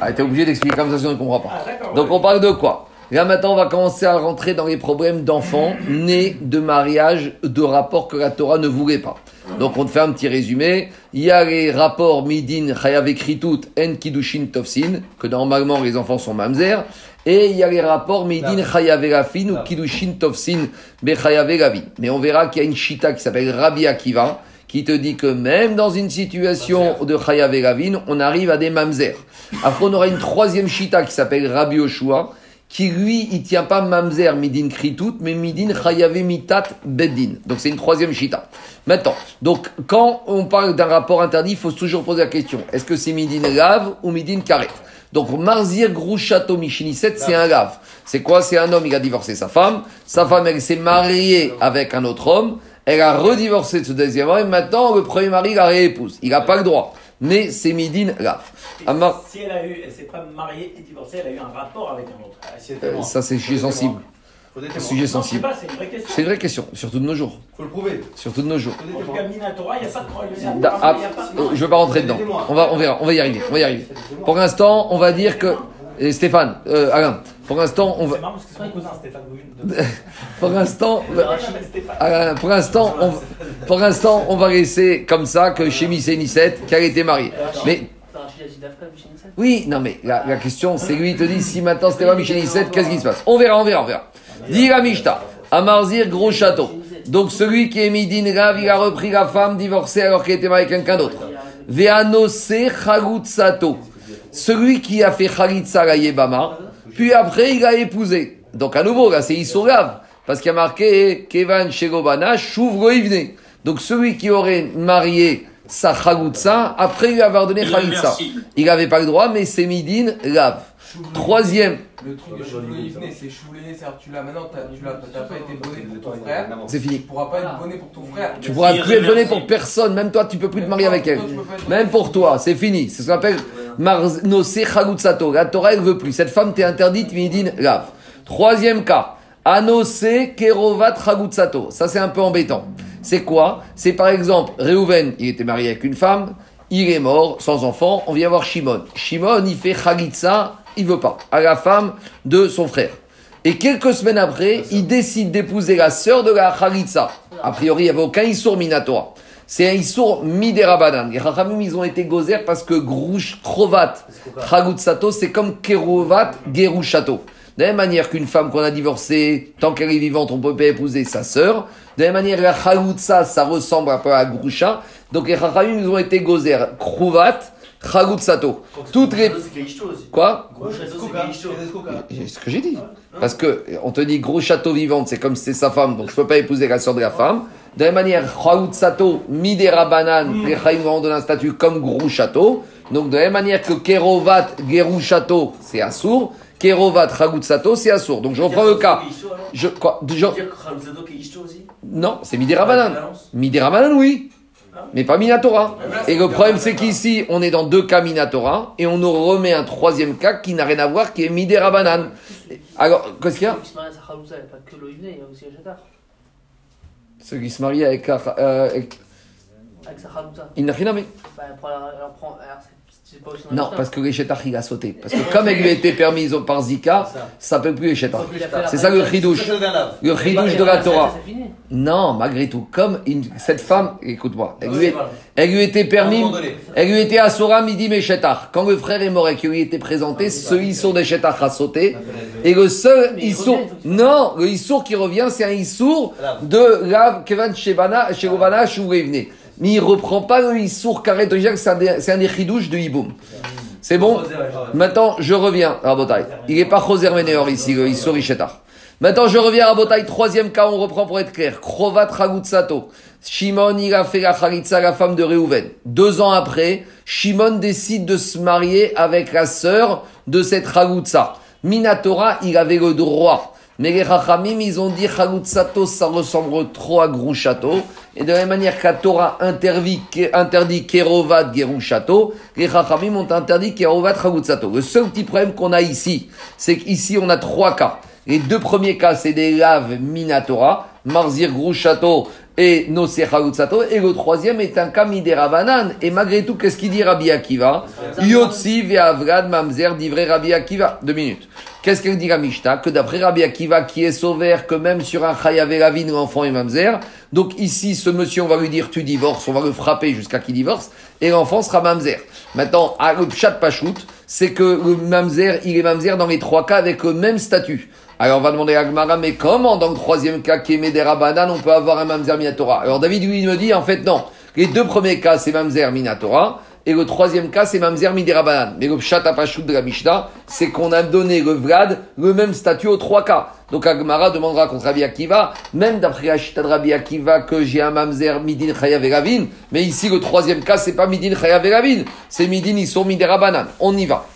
Ah, t'es obligé d'expliquer comme ça sinon on ne comprend pas. Donc on parle de quoi? Là maintenant on va commencer à rentrer dans les problèmes d'enfants nés de mariage, de rapports que la Torah ne voulait pas. Donc on te fait un petit résumé. Il y a les rapports Midin, Chayav Ekritut, En Kiddushin Tofsin, que normalement les enfants sont mamzer. Et il y a les rapports Midin, Chayav Elafin ou Kiddushin Tofsin, Bechayav Elavin. Mais on verra qu'il y a une chita qui s'appelle Rabbi Akiva, qui te dit que même dans une situation de Chayav Elavin, on arrive à des mamzer. Après, on aura une troisième chita qui s'appelle Rabbi Yoshua, qui lui, il tient pas mamzer midin kritut, mais midin chayave mitat beddin. Donc c'est une troisième chita. Maintenant, donc quand on parle d'un rapport interdit, il faut toujours poser la question est-ce que c'est midin lave ou midin karet? Donc marzir grouchato michiniset, c'est un lave. C'est quoi? C'est un homme, il a divorcé sa femme. Sa femme, elle s'est mariée avec un autre homme. Elle a redivorcé de ce deuxième homme. Maintenant, le premier mari la réépouse. Il n'a pas le droit. Mais c'est midin lave. Amar- Si elle a eu, elle s'est pas mariée et divorcée, elle a eu un rapport avec un autre. euh, ça, c'est sujet sensible. Sujet Non, je sais sensible. pas, c'est une vraie question. C'est une vraie question, surtout de nos jours. Faut le prouver. Surtout de nos jours. En cas, Minatora, a pas de problème. Da- ah, euh, je veux pas rentrer dedans. On va, on verra, on va y arriver, on va y arriver. Pour l'instant, on va dire que Stéphane, euh, Alain, pour l'instant, on va, C'est marrant parce que c'est mon cousin Stéphane pour l'instant. Alain, pour l'instant, on, pour l'instant, on va laisser comme ça que chez Nissette, qu'elle était mariée. Mais oui, non mais la, la question, c'est lui il te dit si maintenant c'était pas Michel Nissette, qu'est-ce qui se passe? On verra, on verra, on verra. Dis la Mishta, Amarzir gros château. Donc celui qui est Midin Rav, il a repris la femme divorcée alors qu'elle était mariée avec quelqu'un d'autre. Veanose Chagutsato. celui qui a fait Khalitsa la Yebama, puis après il a épousé. Donc à nouveau, là c'est Issourav, parce qu'il y a marqué Kevan Shegobana, Shuv Goivne. Donc celui qui aurait marié sa Khalitsa, après lui avoir donné réversible. il n'avait pas le droit, mais c'est Midin Lav. Troisième, Le truc de Choulené, c'est Choulené, c'est-à-dire tu l'as maintenant, tu t'as pas été bonné pour ton frère. c'est fini. Tu pourras pas être bonné pour ton frère. Tu pourras plus être irréversible. pour personne, même toi tu peux plus te marier toi, avec elle. Même pour toi, c'est fini. C'est ce qu'on appelle. La Torah, elle veut plus. Cette femme t'est interdite, Midin Lav. Troisième cas. Anose Kerovat Chagutsato. Ça, c'est un peu embêtant. C'est quoi? C'est par exemple, Reuven, il était marié avec une femme, il est mort, sans enfant, on vient voir Shimon. Shimon, il fait Chagitsa, il veut pas, à la femme de son frère. Et quelques semaines après, il décide d'épouser la sœur de la Chagitsa. A priori, il n'y avait aucun Issour Minatora. C'est un Issour Miderabanan. Les Chachamim, ils ont été gozer parce que Grouch, Krovat, Chagutsato, c'est comme Kerovat, Gerushato. De la même manière qu'une femme qu'on a divorcée, tant qu'elle est vivante, on peut pas épouser sa sœur. De la même manière, la Chagutsa, ça ressemble un peu à Grusha. Donc les Chachamim, ils ont été gozer. Krovat, Chagutsato. Toutes les... Quoi c'est ce que j'ai dit. Parce que on te dit gros château vivante, c'est comme si c'est sa femme, donc je peux pas épouser la sœur de la femme. De la même manière, Chaout Sato, Midera Banan, les Chaim vont donner un statut comme gros château. Donc de la même manière que Kerovat, Gerou Château, c'est Assour. Kerovat, Chagout Sato, c'est Assour. Donc je reprends le cas. Je, quoi, je- non, c'est Midera Banan. Midera Banan, oui. Mais pas Minatora. Et le problème, c'est qu'ici, on est dans deux cas Minatora, et on nous remet un troisième cas qui n'a rien à voir, qui est Midera Banan. Alors, qu'est-ce qu'il y a? Ceux qui se marient avec. euh, avec Avec sa Khalouza. Inachiname. Bah, elle prend la- elle prend- alors, c'est- c'est pas aussi Non, parce que l'Echetach, il a sauté. Parce que comme elle lui a été permise par Zika, ça ne peut plus la C'est ça le chidouche. Le Bah, chidouche de la ça, Torah. Non, malgré tout, comme une- cette femme, écoute-moi, elle, lui elle lui était permis, À un moment donné. elle lui était à Sora midi Meshetach. Quand le frère est mort et qu'il lui était présenté, ce Issour de Shetach a sauté. Et le seul Issour, non, le Issour qui revient, c'est un Issour de la Kevan Shebana, Sherovana, Shuvevne. Mais il reprend pas le Issour carré de c'est un des- c'est un des chidouches de Hiboum. C'est bon? Maintenant, je reviens à Rabotai. Il n'est pas Choser Meneor ici, le Issour Ishetar. Maintenant, je reviens à Rabotai. Troisième cas, on reprend pour être clair. Krovat Ragutsato. Shimon, il a fait la Chalitza, la femme de Réhouven. Deux ans après, Shimon décide de se marier avec la sœur de cette Ragutsa. Minatora, il avait le droit. Mais les Chachamim, ils ont dit Chagutsato, ça ressemble trop à Grouchato. Et de la même manière que Torah interdit, interdit Kerovat Gerushato, les Chachamim ont interdit Kerovat Chagutsato. Le seul petit problème qu'on a ici, c'est qu'ici on a trois cas. Les deux premiers cas, c'est des laves Minatora, Marzir Grouchato et Nosé Chagutsato. Et le troisième est un cas Miderabanan. Et malgré tout, qu'est-ce qu'il dit Rabbi Akiva? Yotzi ve'avrad mamzer divrei Rabbi Akiva. Deux minutes. Qu'est-ce qu'elle dit la Mishnah? Que d'après Rabbi Akiva, qui est sauvé que même sur un Chayav Elavin, l'enfant est mamzer. Donc ici, ce monsieur, on va lui dire tu divorces, on va le frapper jusqu'à qu'il divorce, et l'enfant sera mamzer. Maintenant, le pshat pachout, c'est que le mamzer, il est mamzer dans les trois cas avec le même statut. Alors on va demander à Gmara, mais comment dans le troisième cas qui est Medera Banan, on peut avoir un mamzer minatora Alors David lui me dit, en fait non, les deux premiers cas c'est mamzer minatora, et le troisième cas, c'est Mamzer Midirabanan. Mais le Pshat de la Mishnah, c'est qu'on a donné le Vlad le même statut aux trois cas. Donc Agmara demandera contre Rabbi Akiva, même d'après la Chita de Rabbi Akiva, que j'ai un Mamzer Midin Chayav. Mais ici, le troisième cas, c'est pas Midin Chayav Ravin, c'est Midin Issour Midirabanan. On y va.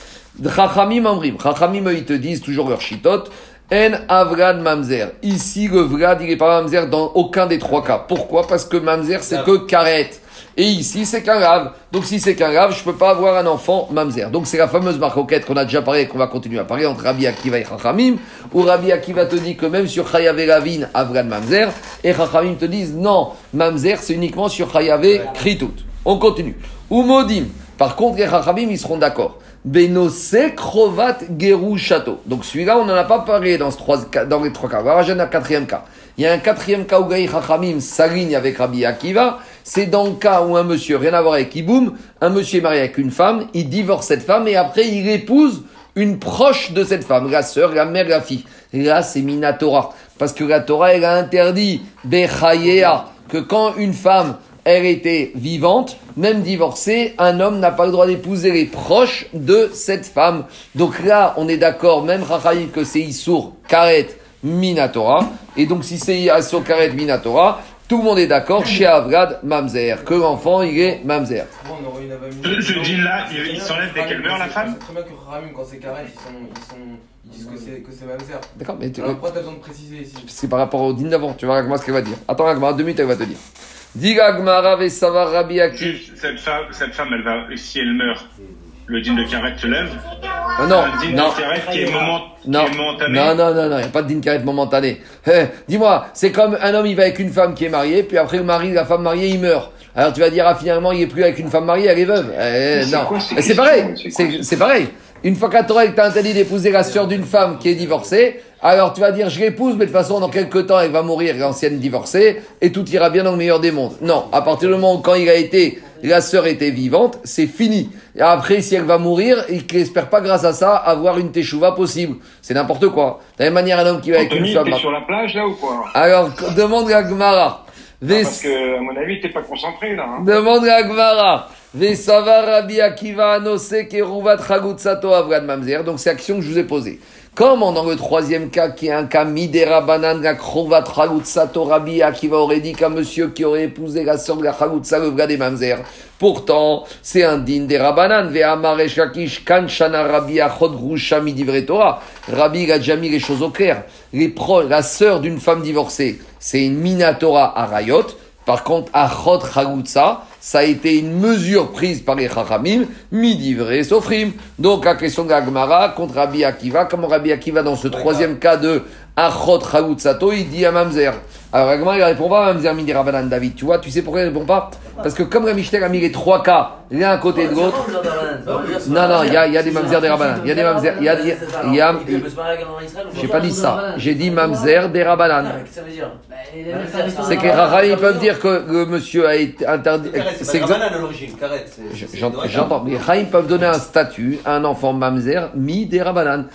Chachamim Amrim. Chachamim, ils te disent toujours leur chitot. En Avran Mamzer. Ici, le Vlad, il n'est pas Mamzer dans aucun des trois cas. Pourquoi? Parce que Mamzer, c'est que Karet. Et ici, c'est qu'un rave. Donc, si c'est qu'un rave, je peux pas avoir un enfant mamzer. Donc, c'est la fameuse marcoquette qu'on a déjà parlé et qu'on va continuer à parler entre Rabbi Akiva et Chachamim, où Rabbi Akiva te dit que même sur Chayavé Ravine, Avran mamzer, et Chachamim te disent non, mamzer, c'est uniquement sur Chayavé Kritut. On continue. Ou Modim. Par contre, les Chachamim, ils seront d'accord. Benose Krovat Geru Château. Donc celui-là, on n'en a pas parlé dans, ce trois, dans les trois cas. Rajouter un quatrième cas. Il y a un quatrième cas où Gaï Chachamim s'aligne avec Rabbi Akiva. C'est dans le cas où un monsieur, rien à voir avec Iboum, un monsieur est marié avec une femme, il divorce cette femme et après il épouse une proche de cette femme, la sœur, la mère, la fille. Et là, c'est Minatora. Parce que la Torah, elle a interdit Bechayea, que quand une femme, elle était vivante, même divorcé, un homme n'a pas le droit d'épouser les proches de cette femme. Donc là, on est d'accord, même Rachaïm, que c'est Issour, Karet, Minatora. Et donc, si c'est Issour, Karet, Minatora, tout le monde est d'accord chez Avrad Mamzer, que l'enfant il est Mamzer. Bon, on aurait une avamine. Ce- ce jean-là, il- il s'enlève dès qu'elle meurt, la femme? C'est très bien que Ramim, quand c'est carré, ils, sont, ils, sont, ils disent que c'est, que c'est Mamzer. D'accord, mais tu- Alors pourquoi t'as besoin de préciser ici c'est par rapport au din d'avant. Tu vas voir ce qu'elle va dire. Attends, Agmara, deux minutes, elle va te dire. Diga Agmara Vesavar Rabbi Akiva. Juste, cette femme, cette femme, elle va, si elle meurt, le dîme de carré se lève. Ah non, un dîme non. de carré qui est, moment, Non, qui est momentané. non, non, non, non, il n'y a pas de din carré momentané. Eh, Dis-moi, c'est comme un homme, il va avec une femme qui est mariée, puis après le mari, la femme mariée, il meurt. Alors tu vas dire, ah, finalement, il est plus avec une femme mariée, elle est veuve. Eh, c'est non, c'est pareil, C'est pareil. Une fois qu'à Torah, t'a interdit d'épouser la sœur d'une femme qui est divorcée, alors tu vas dire, je l'épouse, mais de toute façon, dans quelques temps, elle va mourir, l'ancienne divorcée, et tout ira bien dans le meilleur des mondes. Non, à partir du moment où quand il a été, la sœur était vivante, c'est fini. Et après, si elle va mourir, il n'espère pas grâce à ça avoir une teshuva possible. C'est n'importe quoi. De la même manière, un homme qui va avec une femme. sur la plage là ou quoi Alors, demande à Gmara. Ves- Parce que, à mon avis, t'es pas concentré là. Hein. Demande à Gmara. Vesava Rabbi Akiva Anose Keruvat Chagutsato Mamzer. Donc, c'est l'action que je vous ai posée. Comme dans le troisième cas, qui est un cas Midera Banan Gakrovat Chagutsato Rabbi Akiva aurait dit qu'un monsieur qui aurait épousé la sœur de la Chagutsa le des Mamzer. Pourtant, c'est un din des Rabanan. Ve'amare Shakish Kanchana Rabbi Achod. Rabbi a déjà mis les choses au clair. Les pro, la sœur d'une femme divorcée, c'est une Minatora Arayot. Par contre, Achot Chagutsa, ça a été une mesure prise par les Chachamim, midi vrai, sofrim. Donc, la question de Agmara contre Rabbi Akiva, comme Rabbi Akiva dans ce troisième cas de Achot Chagutsato, il dit à Mamzer. Alors, Agmara, il répond pas à Mamzer Midi Rabbanan David. Tu vois, tu sais pourquoi il répond pas? Parce que comme la Mishnah a mis les trois cas, l'un à côté de l'autre, non, non, il y a, il y a des mamzer des rabbanan. Il y a des mamzer. Il y a, il y a, j'ai pas dit ça. J'ai dit mamzer des rabbanan. Qu'est-ce que ça veut dire Bah. C'est que les Raham, ils peuvent dire que le monsieur a été interdit. C'est exact- J'entends. Les Rahim peuvent donner un statut à un enfant mamzer mis des Rabbanan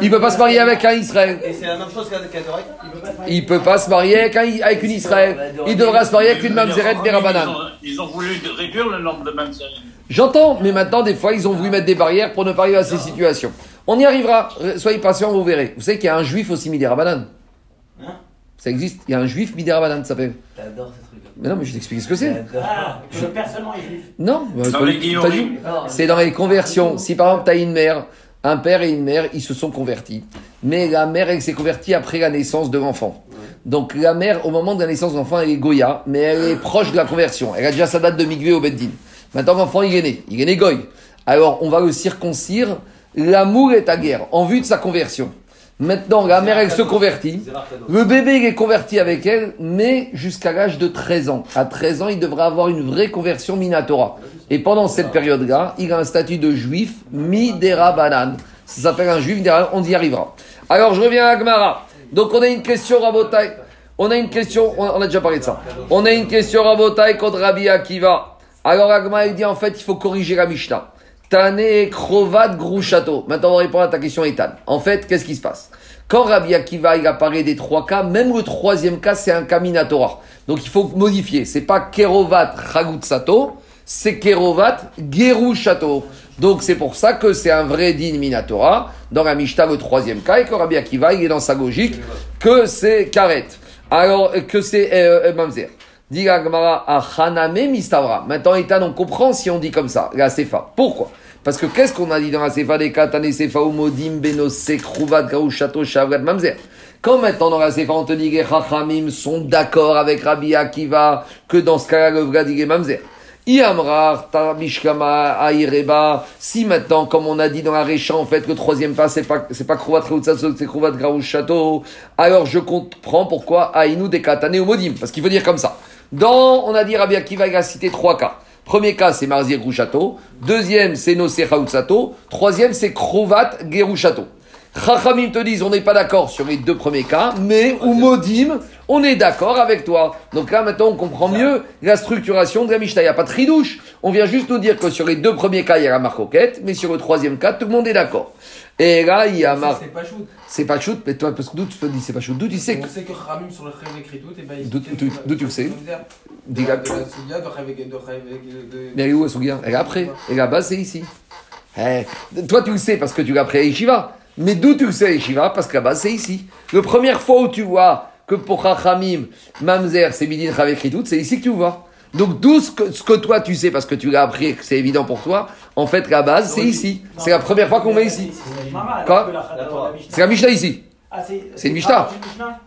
Il peut pas se marier avec un Israël. Et c'est la même chose qu'à Doraïta Il peut pas se marier avec, un, avec une Israël. Il devra se marier avec une mamzeret des ont, ils ont voulu réduire le nombre de. J'entends, mais maintenant, des fois, ils ont voulu mettre des barrières pour ne pas arriver à ces situations. On y arrivera. Soyez patients, vous verrez. Vous savez qu'il y a un juif aussi Midera Banane. Hein Ça existe. Il y a un juif Midera Banane, ça s'appelle. J'adore ce truc. Mais non, mais je vais t'expliquer ce que c'est. Ah, je personnellement est juif. Non, bah, Dans les tout. Alors, C'est dans les conversions. Si par exemple, tu as une mère, un père et une mère, ils se sont convertis. Mais la mère, elle s'est convertie après la naissance de l'enfant. Donc la mère, au moment de la naissance de l'enfant, elle est Goya, mais elle est proche de la conversion. Elle a déjà sa date de migvé au Beddin. Maintenant, l'enfant, il est né. Il est né Goy. Alors, on va le circoncire. L'amour est à guerre, en vue de sa conversion. Maintenant, la mère, elle se convertit. Le bébé, il est converti avec elle, mais jusqu'à l'âge de 13 ans. À 13 ans, il devra avoir une vraie conversion minatora. Et pendant cette période-là, il a un statut de juif, midera banan. Ça s'appelle un juif, on y arrivera. Alors, je reviens à Agmara. Donc, on a une question, Rabotai. On a une question, on a déjà parlé de ça. On a une question, Rabotai, contre Rabbi Akiva. Alors, Agmara, il dit, en fait, il faut corriger la Mishnah. Tane Krovat Grouchato. Maintenant, on répond à ta question, Ethan. En fait, qu'est-ce qui se passe? Quand Rabbi Akiva, il a parlé des trois cas, même le troisième cas, c'est un cas Minatora. Donc, il faut modifier. C'est pas Kerovat Chagutsato, c'est Kerovat Gerushato. Donc, c'est pour ça que c'est un vrai din Minatora. Dans la Mishnah, le troisième cas, et que Rabbi Akiva, il est dans sa logique, que c'est Karet. Alors, que c'est euh, euh, Mamzer. Dit la Gemara, à Haname Mistavra. Maintenant, Ethan, on comprend si on dit comme ça, la Sefa. Pourquoi? Parce que qu'est-ce qu'on a dit dans la Sefa des Katane Sefa ou Modim Beno Sekruvat Gaushato Shavrat Mamzer? Quand maintenant dans la Sefa on te dit que les Chachamim sont d'accord avec Rabbi Akiva que dans ce cas-là, le vrai dit Mamzer. Iamrar, Tarabishkama, Aireba. Si maintenant, comme on a dit dans la Récha, en fait, le troisième pas, c'est pas, c'est pas c'est Kruvat Graouch alors je comprends pourquoi Aïnou des Katane ou Modim. Parce qu'il veut dire comme ça. Dans, on a dit Rabbi Akiva, il a cité trois cas. Premier cas, c'est Marzir Grouchato. Deuxième, c'est Nosé. Troisième, c'est Krovat Gerushato. Chachamim te disent, on n'est pas d'accord sur les deux premiers cas, mais ou Modim, on est d'accord avec toi. Donc là, maintenant, on comprend mieux la structuration de la Mishnah. Il n'y a pas de tridouche. On vient juste nous dire que sur les deux premiers cas, il y a la marcoquette, mais sur le troisième cas, tout le monde est d'accord. Et là, il y a mar... C'est pas shoot. C'est pas shoot, mais toi, parce que d'où tu te dis c'est pas shoot D'où tu sais que. On sait que Ramim sur le écrit tout, et ben il D'où- tu le sais? Dis la-. Mais elle est où, Asugia Elle est après. Et la base, c'est ici. Eh, toi, tu le sais parce que tu l'as pris à Yeshiva. Mais d'où tu le sais Yeshiva Parce que la base, c'est ici. La première fois où tu vois que pour Chachamim, Mamzer, c'est Midin tout, c'est ici que tu vois. Donc, d'où ce que, ce que toi tu sais parce que tu l'as appris et que c'est évident pour toi, en fait, la base, c'est ici. C'est la première fois qu'on met ici. Quoi? C'est la Mishnah ici. C'est une Mishnah.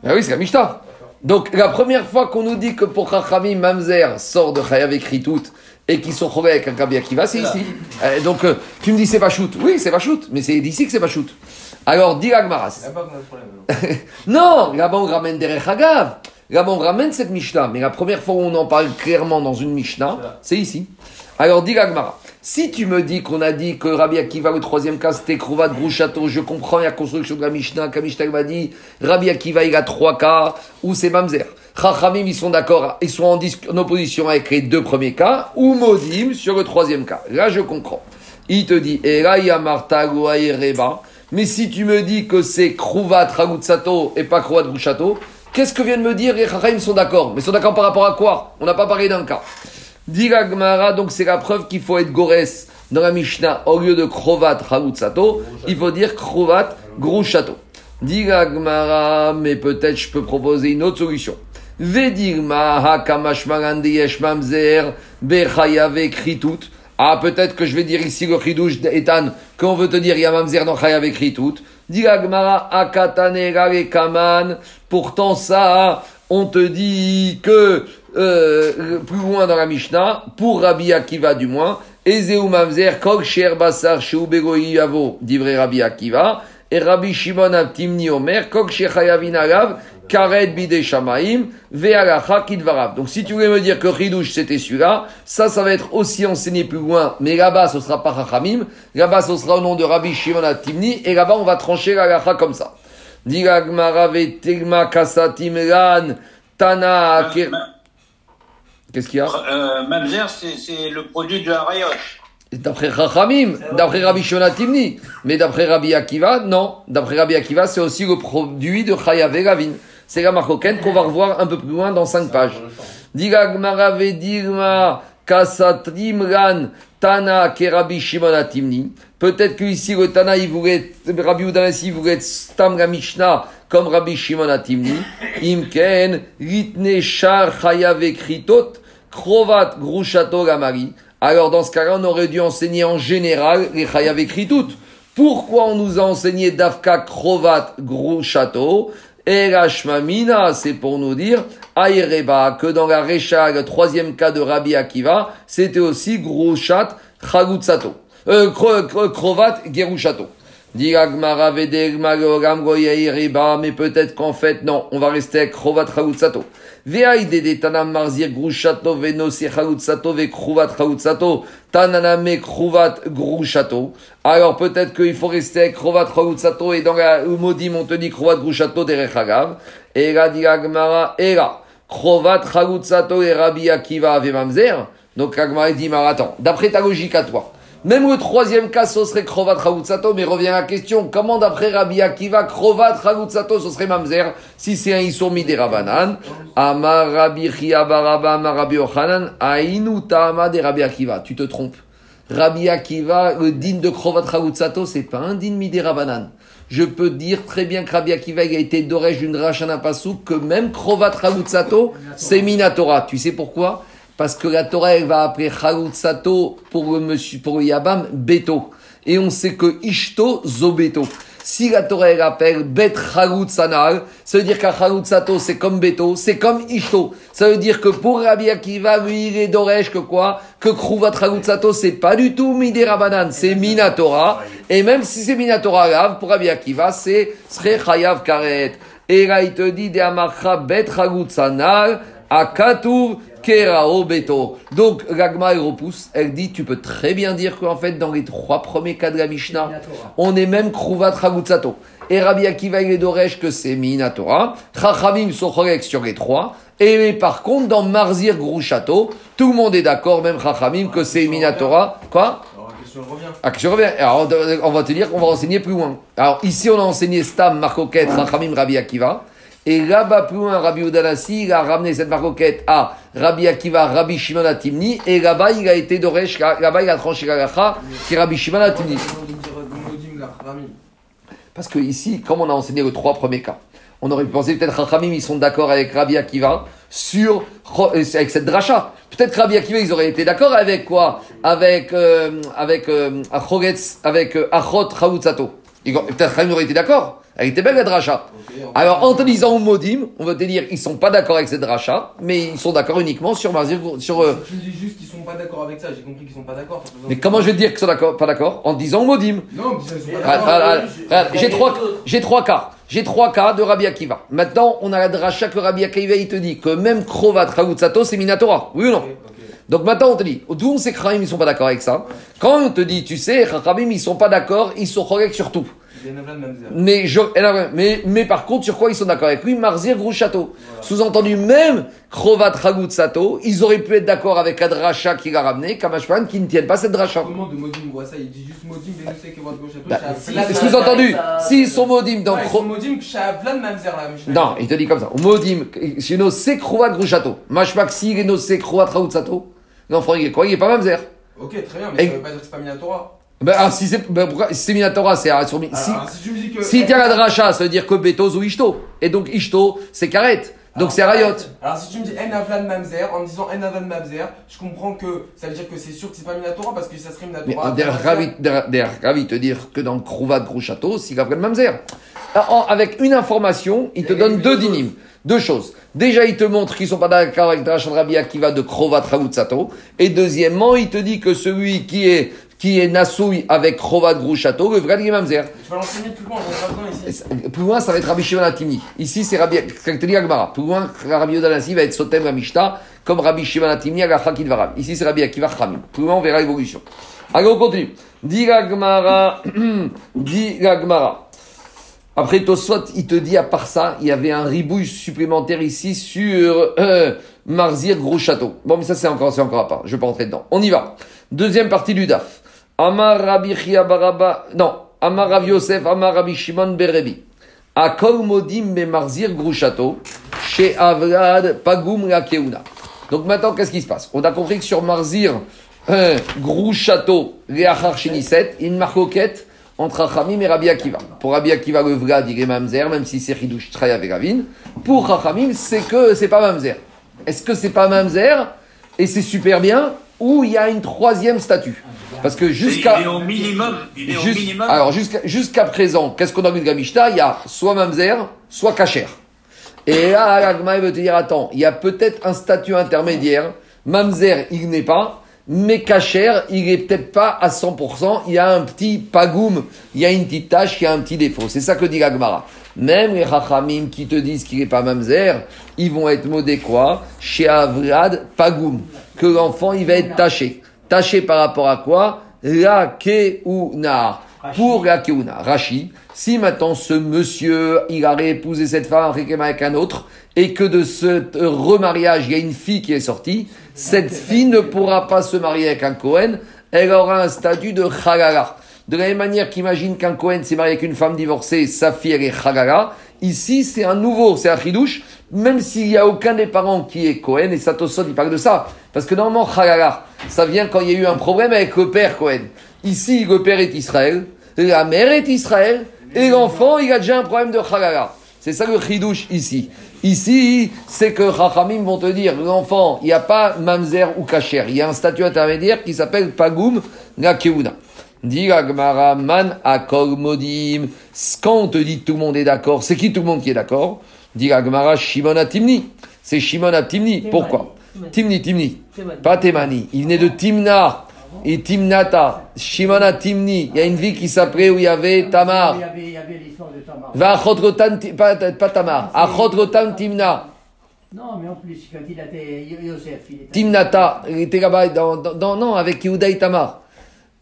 Ah oui, c'est la Mishnah. Donc, la première fois qu'on nous dit que pour Chachamim, Mamzer sort de Chayav tout et qu'ils sont chorés avec un Rabbi Akiva, c'est ici. Euh, donc, euh, tu me dis c'est pas shoot. Oui, c'est pas shoot, mais c'est d'ici que c'est pas shoot. Alors, dis Agmaras. Non, là-bas on ramène derrière Hagav. Là-bas on ramène cette Mishnah. Mais la première fois où on en parle clairement dans une Mishnah, c'est ici. Alors dis Agmara. Si tu me dis qu'on a dit que Rabbi Akiva, le troisième cas, c'était Krovat Grouchato, je comprends la construction de la Mishnah. Quand Mishnah m'a dit Rabbi Akiva, il a trois cas, ou c'est Mamzer. Chachamim, ils sont d'accord, ils sont en, opposition avec les deux premiers cas, ou Modim sur le troisième cas. Là, je comprends. Il te dit. Mais si tu me dis que c'est Kruvat Ragutsato et pas Kruvat Grouchato, qu'est-ce que viennent me dire les Chachamim sont d'accord? Mais ils sont d'accord par rapport à quoi? On n'a pas parlé d'un cas. Dit donc c'est la preuve qu'il faut être Gores dans la Mishnah. Au lieu de Krovat Ragutsato, il faut dire Kruvat Grouchato. Dit mais peut-être je peux proposer une autre solution. Ah, peut-être que je vais dire ici le chidouche d'Etan, qu'on veut te dire, il y a mamzer dans chayav akatane gare kaman. Pourtant ça, on te dit que, euh, plus loin dans la Mishnah, pour Rabbi Akiva du moins, Ezeu mamzer kol sher basar yavo, Rabbi Akiva, et Rabbi Shimon Abtimni Omer, Shechayavin Alav, Karet Bide Shamaim, Kidvarav. Donc si tu voulais me dire que Ridouche c'était celui-là, ça, ça va être aussi enseigné plus loin, mais là-bas ce sera pas Chachamim, là-bas ce sera au nom de Rabbi Shimon Abtimni, et là-bas on va trancher l'alacha comme ça. Tana, Ke- Qu'est-ce qu'il y a Euh, Mamzer, c'est le produit de Harayot. D'après Chachamim, d'après Rabbi Shona Timni, mais d'après Rabbi Akiva, non. D'après Rabbi Akiva, c'est aussi le produit de Chayav et Ravin. C'est la marcoquette qu'on va revoir un peu plus loin dans cinq pages. Diga Gmara Vedigma Kasatrim Ran Tana ke Rabbi Shimon. Peut-être que ici le Tana, il voulait, Rabbi Udanasi voulait être Stam la Mishnah comme Rabbi Shimon Timni. Imken, Ritne Shar Chayav et Kritot, Krovat Grushato Gamari. Alors dans ce cas-là, on aurait dû enseigner en général les Chayav écrit toutes. Pourquoi on nous a enseigné Dafka Krovat Gros et la Shmamina, c'est pour nous dire, Aïreba, que dans la Recha, le troisième cas de Rabbi Akiva, c'était aussi Gros Chat Chagutsato. Euh, Kro- Kro- Krovat Gerushato. Dit mais peut-être qu'en fait, non, on va rester avec Krovat Chagutsato. Marzir Grushato Venosi Chagutsato Ve Kruvat Chagutsato Tananame Kruvat Grushato. Alors peut-être qu'il faut rester avec Kruvat Chagutsato et dans la Umodim on te Kruvat Grushato Derech Hagav. Et là dit Agmara, et Kruvat et Rabbi Akiva Ave. Donc Agmara dit, mais d'après ta logique à toi, même le troisième cas, ce serait Krovat Chagutsato, mais revient à la question, comment d'après Rabbi Akiva, Krovat Chagutsato, ce serait Mamzer, si c'est un Issour Midé Rabanan, Amar Rabbi Chia Baraba, Amar Rabbi Ochanan, Ainu Ta'ama de Rabbi Akiva. Tu te trompes. Rabbi Akiva, le din de Krovat Chagutsato, c'est pas un din Midé Rabanan. Je peux dire très bien que Rabbi Akiva a été d'orège d'une Rachana que même Krovat Chagutsato, c'est Minatora. Tu sais pourquoi? Parce que la Torah, elle va appeler Chalutzato pour le monsieur, pour Yabam, Beto. Et on sait que Ishto, Zobeto. Si la Torah, elle appelle Bet Chalutsanal, ça veut dire qu'à Chalutzato, c'est comme Beto, c'est comme Ishto. Ça veut dire que pour Rabbi Akiva, lui, il est d'Oresh que quoi? Que Kruvat Chalutzato, c'est pas du tout Midé Rabanan, c'est Minatora. Et même si c'est Minatora grave, pour Rabbi Akiva, c'est Sre Chayav Karet. Et là, il te dit, de Bet Chalutsanal, Akatuv Kerao Beto. Donc, l'agma, elle repousse. Elle dit, tu peux très bien dire qu'en fait, dans les trois premiers cas de la Mishnah, on est même Kruvat Ragutsato. Et Rabbi Akiva, il est d'Oresh que c'est Minatora. Chachamim corrects sur les trois. Et par contre, dans Marzir Grouchato, tout le monde est d'accord, même Chachamim, que c'est Minatora. Quoi Alors la question revient. ah, que je reviens. Alors, on va te dire qu'on va enseigner plus loin. Alors, ici, on a enseigné Stam, Marcoquette, Rachamim, Rabbi Akiva. Et là-bas, plus loin, Rabbi Udanassi, il a ramené cette Marcoquette à Rabbi Akiva, Rabbi Shimon Atimni. Et là-bas, il a été d'Oresh, là-bas, il a tranché la qui est Rabbi Shimon Atimni. Parce que ici, comme on a enseigné les trois premiers cas, on aurait pu penser peut-être Rachamim, ils sont d'accord avec Rabbi Akiva sur euh, avec cette dracha. Peut-être Rabbi Akiva, ils auraient été d'accord avec quoi? Avec euh, avec euh, avec euh, Achot Chaoutzato. Peut-être Rachamim aurait été d'accord. Elle était belle la dracha. Alors en te disant Modim, on va te dire ils sont pas d'accord avec cette dracha, mais ils sont d'accord uniquement sur Marzir, sur. euh, me dis juste qu'ils sont pas d'accord avec ça, j'ai compris qu'ils sont pas d'accord. mais comment je vais te dire qu'ils sont d'accord, pas d'accord En disant Modim. Non, mais ils sont pas Regarde, d'accord. regarde, regarde, J'ai trois, j'ai trois cas. J'ai trois cas de Rabbi Akiva. Maintenant, on a la dracha que Rabbi Akiva, il te dit que même Krovat Chaoutzato, c'est Minatora. Oui ou non. Donc maintenant, on te dit, d'où on sait que ils sont pas d'accord avec ça? Quand on te dit, tu sais, Chachamim, ils sont pas d'accord, ils sont corrects sur tout. Mais, je, eh mais, mais par contre, sur quoi ils sont d'accord avec lui? Marzir Grouchato. Sous-entendu, même Krovat Chaoutzato, ils auraient pu être d'accord avec la dracha qu'il a ramené, Kamashpan, qui ne tiennent pas cette dracha. Comment de Modim voit ça Il dit juste Modim, votre gauche à Bah, si, Sous-entendu, ça- s'ils sont maudim dans Ils Kro- sont Modim. Non, il te dit comme ça. Modim, chez nos sekrouat gruchato. Mashmak si il est nos sekrouat raoutsato. L'enfant, il est quoi? Il est pas mamzer. Ok, très bien, mais ça veut pas dire que c'est pas Minatora. Ben, ah, si c'est, ben, pourquoi, si c'est Minatora, c'est ah, sur, si, Alors, si tu me dis que. si la dracha, ça veut dire que Betos ou Ishto. Et donc, Ishto, c'est Karet. Donc, c'est Rayot. Alors si tu me dis En Avlan Mamzer, en me disant En Avlan Mamzer, je comprends que ça veut dire que c'est sûr que c'est pas Minatora parce que ça serait Mais Minatora. derrière, ravi, derrière, ravi te dire que dans Krouvat Gruchato, c'est Gabriel Mamzer. Ah, Avec une information, il te donne deux dynimes. Deux choses. Déjà, il te montre qu'ils sont pas d'accord avec Drachan Rabbi Akiva de Krovat Raoutsato. Et deuxièmement, il te dit que celui qui est, qui est Nasoui avec Krovat Gruchato, le vrai Mamzer. Tu vas l'enseigner plus loin, besoin Et ici. Plus loin, ça va être Rabbi Shimon Atimi. Ici, c'est Rabbi, Agmara. Plus loin, Rabbi Yodanasi va être Sotem Ramishta, comme Rabbi Shimon Atimi, Agacha Kidvaram. Ici, c'est Rabbi Akiva Chamim. Plus loin, on verra l'évolution. Allez, on continue. Dit Agmara, dit Agmara. Après Tosfot, il te dit à part ça, il y avait un ribouille supplémentaire ici sur euh, Marzir Gros Château. Bon, mais ça c'est encore, c'est encore à part. Je vais pas rentrer dedans. On y va. Deuxième partie du DAF. Amar Rabbi Baraba, non, Amar Rav Yosef, Amar Rabbi Shimon Berebi. Akol Modim be Marzir Gros Château, chez Avrad Pagum la Keuna. Donc maintenant, qu'est-ce qui se passe? On a compris que sur Marzir euh, Gros Château, Léachar Sheniset, une marcoquette entre Chachamim et Rabbi Akiva. Pour Rabbi Akiva, le Vlad, il même si c'est Hidush Traya avec Ravin. Pour Chachamim, c'est que c'est pas Mamzer. Est-ce que c'est pas Mamzer et c'est super bien ou il y a une troisième statue? Parce que jusqu'à. Il est au minimum. Il est au Juste- minimum. alors jusqu'à jusqu'à présent, qu'est-ce qu'on a vu de Gamishta Il y a soit Mamzer, soit Kacher. Et là, Agma veut te dire, attends, il y a peut-être un statut intermédiaire. Mamzer, il n'est pas. Mais Kacher, il est peut-être pas à 100%. Il y a un petit pagoum, il y a une petite tâche, il y a un petit défaut. C'est ça que dit Agmara. Même les Chachamim qui te disent qu'il n'est pas Mamzer, ils vont être modés quoi? Chez Avrad, pagoum. Que l'enfant, il va être taché. Taché par rapport à quoi La keuna. Pour la keuna. Rashi. Si maintenant ce monsieur, il a épousé cette femme avec un autre, et que de ce remariage, il y a une fille qui est sortie, cette fille ne pourra pas se marier avec un Cohen, elle aura un statut de chagala. De la même manière qu'imagine qu'un Cohen s'est marié avec une femme divorcée, sa fille elle est chagala, ici c'est un nouveau, c'est un chidouche, même s'il n'y a aucun des parents qui est Cohen, et Satosod il parle de ça, parce que normalement chagala, ça vient quand il y a eu un problème avec le père Cohen. Ici, le père est Israël, la mère est Israël, et l'enfant, il a déjà un problème de chagala. C'est ça le chidouche ici. Ici, c'est que Chachamim vont te dire, l'enfant, il n'y a pas mamzer ou kacher, il y a un statut intermédiaire qui s'appelle pagoum gakeuna. Dit la Gemara, man akol modim. Quand on te dit tout le monde est d'accord, c'est qui tout le monde qui est d'accord? Dit la Gemara, Shimon Atimni. C'est Shimon Atimni. Pourquoi? Timni, Timni. Pas Temani. Il venait de Timna et Timnata. Shimon Atimni. Il y a une ville qui s'appelait où il y avait Tamar. Il y avait, l'histoire de Tamar. Va pas, Tamar, Achot Rotan Timna. Non, mais en plus, quand il a été Yosef, il était. Timnata, il était là-bas, dans, dans- dans- non, avec Yehuda et Tamar.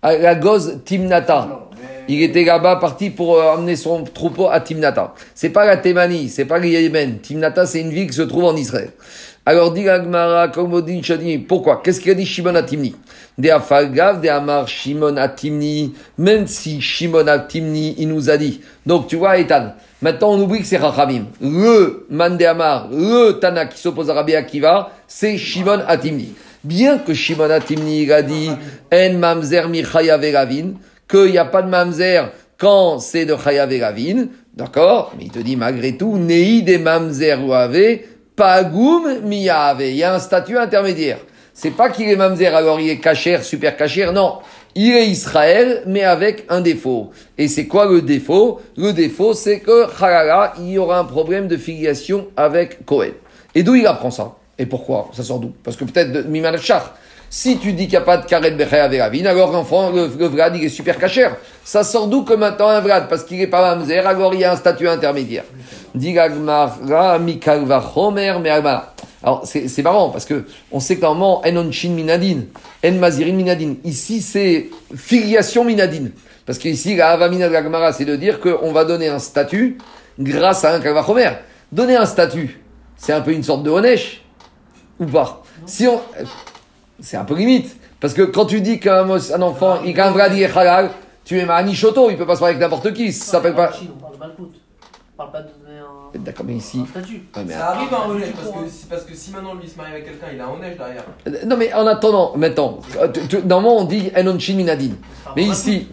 À la goze Timnata. Il était là-bas parti pour euh, emmener son troupeau à Timnata. C'est pas la Thémanie, c'est pas le Yémen. Timnata, c'est une ville qui se trouve en Israël. Alors, dit Agmara, Komodin Shadi, pourquoi? Qu'est-ce qu'il a dit Shimon à Timni Des Afalgav, des Amar Shimon à Timni, même si Shimon à Timni, il nous a dit. Donc, tu vois, Ethan, maintenant on oublie que c'est Rachamim. Le Man de Amar, le Tana qui s'oppose à Rabbi Akiva, c'est Shimon à Timni. Bien que Shimon Timni, a dit, En Mamzer Michaya Veravin, qu'il n'y a pas de mamzer quand c'est de Chayav et Ravin, d'accord? Mais il te dit malgré tout, Nei des mamzer ou ave, Pagoum miyave. Il y a un statut intermédiaire. C'est pas qu'il est mamzer, alors il est cachère, super cachère, non. Il est Israël, mais avec un défaut. Et c'est quoi le défaut? Le défaut, c'est que, halala, il y aura un problème de filiation avec Cohen. Et d'où il apprend ça? Et pourquoi Ça sort d'où Parce que peut-être de Mimal Char. Si tu dis qu'il n'y a pas de karet bechaya veravine, alors l'enfant, le, le il est super cachère. Ça sort d'où que maintenant un vrad Parce qu'il n'est pas mamzer, alors il y a un statut intermédiaire. Alors, c'est marrant, parce que on sait que normalement, en onchin minadin, en mazirin minadin. Ici, c'est filiation minadine. Parce qu'ici, la avamina de c'est de dire qu'on va donner un statut grâce à un kalvachomer. Donner un statut, c'est un peu une sorte de honesh, ou pas Si on... C'est un peu limite. Parce que quand tu dis qu'un un enfant, il a un vrai dit halal, tu es Mahani Shoto, il peut pas se marier avec n'importe qui, ça s'appelle pas. On parle de Malkout. On parle pas de donner un, D'accord, mais ici. Ouais, mais Ça arrive un honnête parce que, si- parce que si maintenant lui il se marie avec quelqu'un, il a un honnête derrière. Euh, Non, mais en attendant, maintenant, euh, tu- tu- normalement on dit Enonchin Minadin. Mais ici,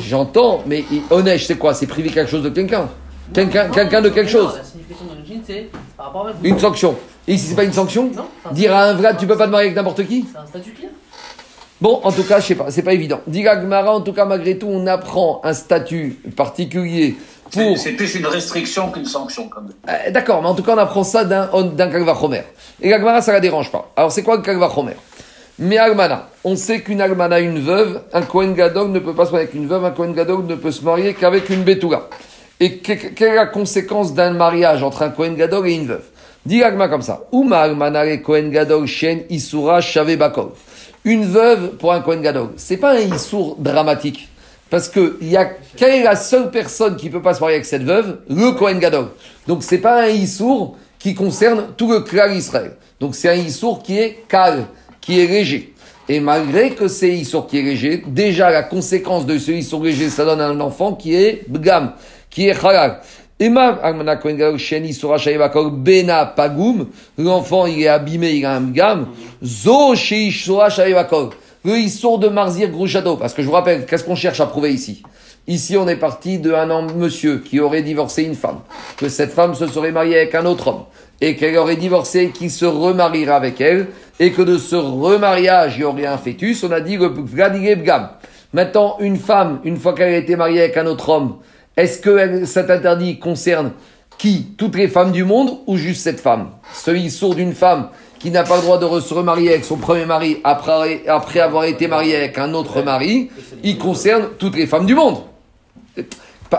j'entends, mais Onesh, c'est quoi? C'est priver quelque chose de quelqu'un? Quelqu'un Non, quelqu'un de quelque chose La signification jean, c'est par rapport à. Une sanction. Et ici, c'est pas une sanction Non, un Dire à un. Vlad, tu peux pas te marier avec n'importe qui C'est un statut clair. Bon, en tout cas, je sais pas, c'est pas évident. Dit Agmara, en tout cas, malgré tout, on apprend un statut particulier C'est pour. c'est plus une restriction qu'une sanction, quand même. Euh, D'accord, mais en tout cas, on apprend ça d'un d'un Kalvachomer. Et l'Agmara, ça la dérange pas. Alors, c'est quoi le Kalvachomer Mais Almana, on sait qu'une Almana, une veuve, un Kohen Gadol ne peut pas se marier avec une veuve, un Kohen Gadol ne peut se marier qu'avec une Betula. Et que- que- quelle est la conséquence d'un mariage entre un Kohen Gadol et une veuve? L'Agma comme ça. Gadol shen. Une veuve pour un Kohen Gadol, c'est pas un Issour dramatique. Parce que y a, quelle est la seule personne qui peut pas se marier avec cette veuve? Le Kohen Gadol. Donc c'est pas un Issour qui concerne tout le clan Israël. Donc c'est un Issour qui est calme, qui est léger. Et malgré que c'est Issour qui est léger, déjà la conséquence de ce Issour léger, ça donne un enfant qui est Bgam, qui est Halal. L'enfant il est abîmé, il a un Bgam, Zo le Issour de Marzir Grouchato, parce que je vous rappelle, qu'est-ce qu'on cherche à prouver ici? Ici, on est parti d'un monsieur, qui aurait divorcé une femme, que cette femme se serait mariée avec un autre homme, et qu'elle aurait divorcé, qui se remariera avec elle, et que de ce remariage, il y aurait un fœtus, on a dit le. Maintenant, une femme, une fois qu'elle a été mariée avec un autre homme, est-ce que cet interdit concerne qui? Toutes les femmes du monde ou juste cette femme? Celui sourd d'une femme qui n'a pas le droit de se remarier avec son premier mari après, après avoir été mariée avec un autre mari, il concerne toutes les femmes du monde.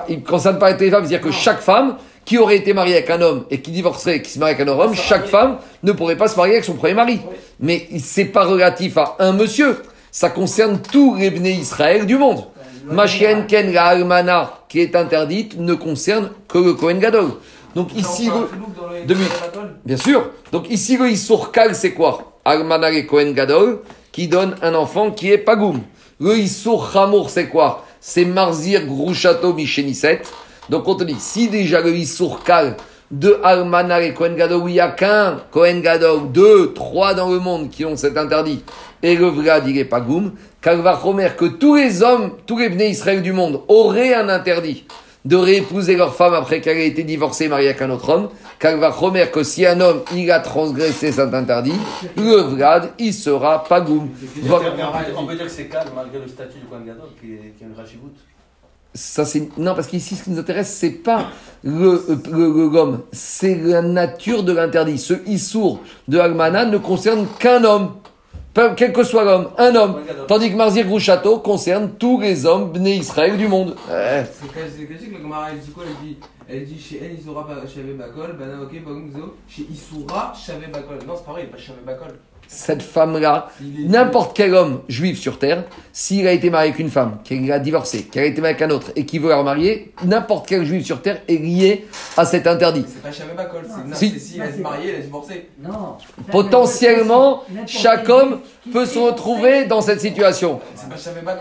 Il ne concerne pas toutes les femmes, c'est-à-dire que chaque femme qui aurait été mariée avec un homme et qui divorcerait, qui se marie avec un autre homme, chaque femme ne pourrait pas se marier avec son premier mari. Mais c'est pas relatif à un monsieur, ça concerne tous les Israël du monde. Machien Ken la Almana, qui est interdite, ne concerne que le Kohen Gadol. Donc ici, le- Colle. Bien sûr. Donc ici, le Issour Kal, c'est quoi? Almana et Kohen Gadol, qui donne un enfant qui est Pagoum. Le Issour Hamour, c'est quoi? C'est Marzir Grouchato Micheniset. Donc on te dit, si déjà le Issour Kal de Almana et Kohen Gadol, il n'y a qu'un Kohen Gadol, deux, trois dans le monde qui ont cet interdit, et le Vlad, il est Pagoum, Kalvachomer, que tous les hommes, tous les Bnei Israël du monde auraient un interdit de réépouser leur femme après qu'elle ait été divorcée et mariée avec un autre homme, remettre que si un homme il a transgressé cet interdit, le Vlad, il sera pagoum. Va- On peut dire que c'est calme malgré le statut du Kohen Gadol qui est, une rachivout. Ça, c'est... Non, parce qu'ici, ce qui nous intéresse, c'est pas le, le, le gomme, c'est la nature de l'interdit. Ce issour de Almana ne concerne qu'un homme, peu- quel que soit l'homme, un homme. Tandis que Marzir Grouchato concerne tous les hommes, Bnei Israël du monde. Ouais. C'est quasi- c'est quasi que le Gemara il dit quoi? Il dit Elle dit chez elle, Issoura Shavé Bakol, Bana Ok, Bagumzo, chez Issoura Shavé Bakol. Non, c'est pareil, pas Shavé Bakol. Cette femme-là, n'importe quel homme juif sur terre, s'il a été marié avec une femme, qu'il a divorcé, qu'elle a été mariée avec un autre et qu'il veut la remarier, n'importe quel juif sur terre est lié à cet interdit. C'est pas Shavé Bakol, c'est Si. elle est mariée, elle est divorcée. Non. Potentiellement, chaque homme peut se retrouver dans cette situation.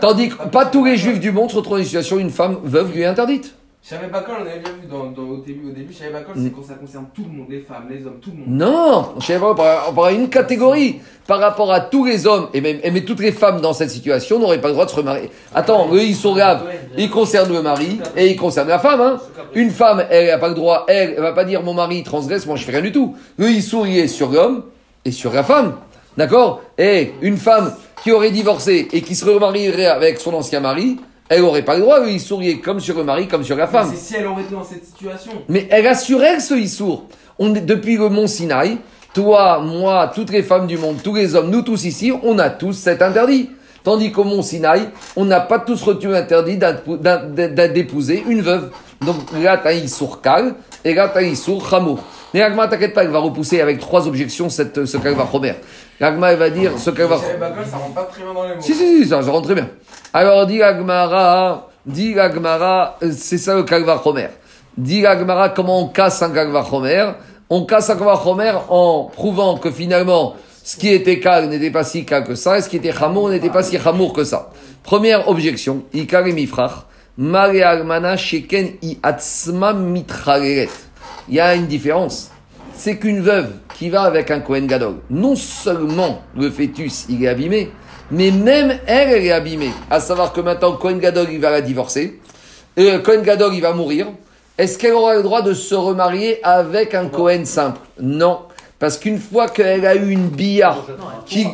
Tandis que pas tous les juifs du monde se retrouvent dans une situation où une femme veuve lui est interdite. Shavé Bakol, on avait bien vu dans, dans- au début, au début Shavé Bakol, c'est quand ça concerne tout le monde, les femmes, les hommes, tout le monde. Non, je sais pas, par, par une catégorie, par rapport à tous les hommes, et même, et toutes les femmes dans cette situation n'auraient pas le droit de se remarier. Attends, eux, ils sont graves. Ils concernent le mari et ils concernent la femme. Hein. Une femme, elle n'a pas le droit, elle, elle va pas dire mon mari transgresse, moi je fais rien du tout. Eux, ils souriaient sur l'homme et sur la femme. D'accord? Et une femme qui aurait divorcé et qui se remarierait avec son ancien mari, elle n'aurait pas le droit. Eux, ils souriaient comme sur le mari, comme sur la femme. C'est si elle aurait été dans cette situation. Mais elle assure elle ce Issour. On est depuis le mont Sinaï, toi, moi, toutes les femmes du monde, tous les hommes, nous tous ici, on a tous cet interdit. Tandis qu'au mont Sinaï, on n'a pas tous retenu l'interdit d'épouser une veuve. Donc là, t'as un Issour Kal et là, Issour Chamour. Mais l'Agma, t'inquiète pas, elle va repousser avec trois objections cette, ce Kalva Romer. L'Agma, elle va dire ce Kalva Shavé Bakol, ça rentre pas très bien dans les mots. si, si, si, ça, ça rentre très bien. Alors, dit Agmara, dit Agmara, euh, c'est ça le Kalva Chomer. Dit Agmara, comment on casse un Kalva Chomer? On casse un Kalva Chomer en prouvant que finalement, ce qui était kal n'était pas si kal que ça, et ce qui était chamour n'était pas si chamour que ça. Première objection, Ikar et Mifrach, Sheken i. Il y a une différence. C'est qu'une veuve qui va avec un Kohen Gadol, non seulement le fœtus il est abîmé, mais même elle, elle est abîmée. À savoir que maintenant, Kohen Gadol, il va la divorcer, et le Kohen Gadol, il va mourir. Est-ce qu'elle aura le droit de se remarier avec un Kohen simple? Non. Parce qu'une fois qu'elle a eu une bia, qui,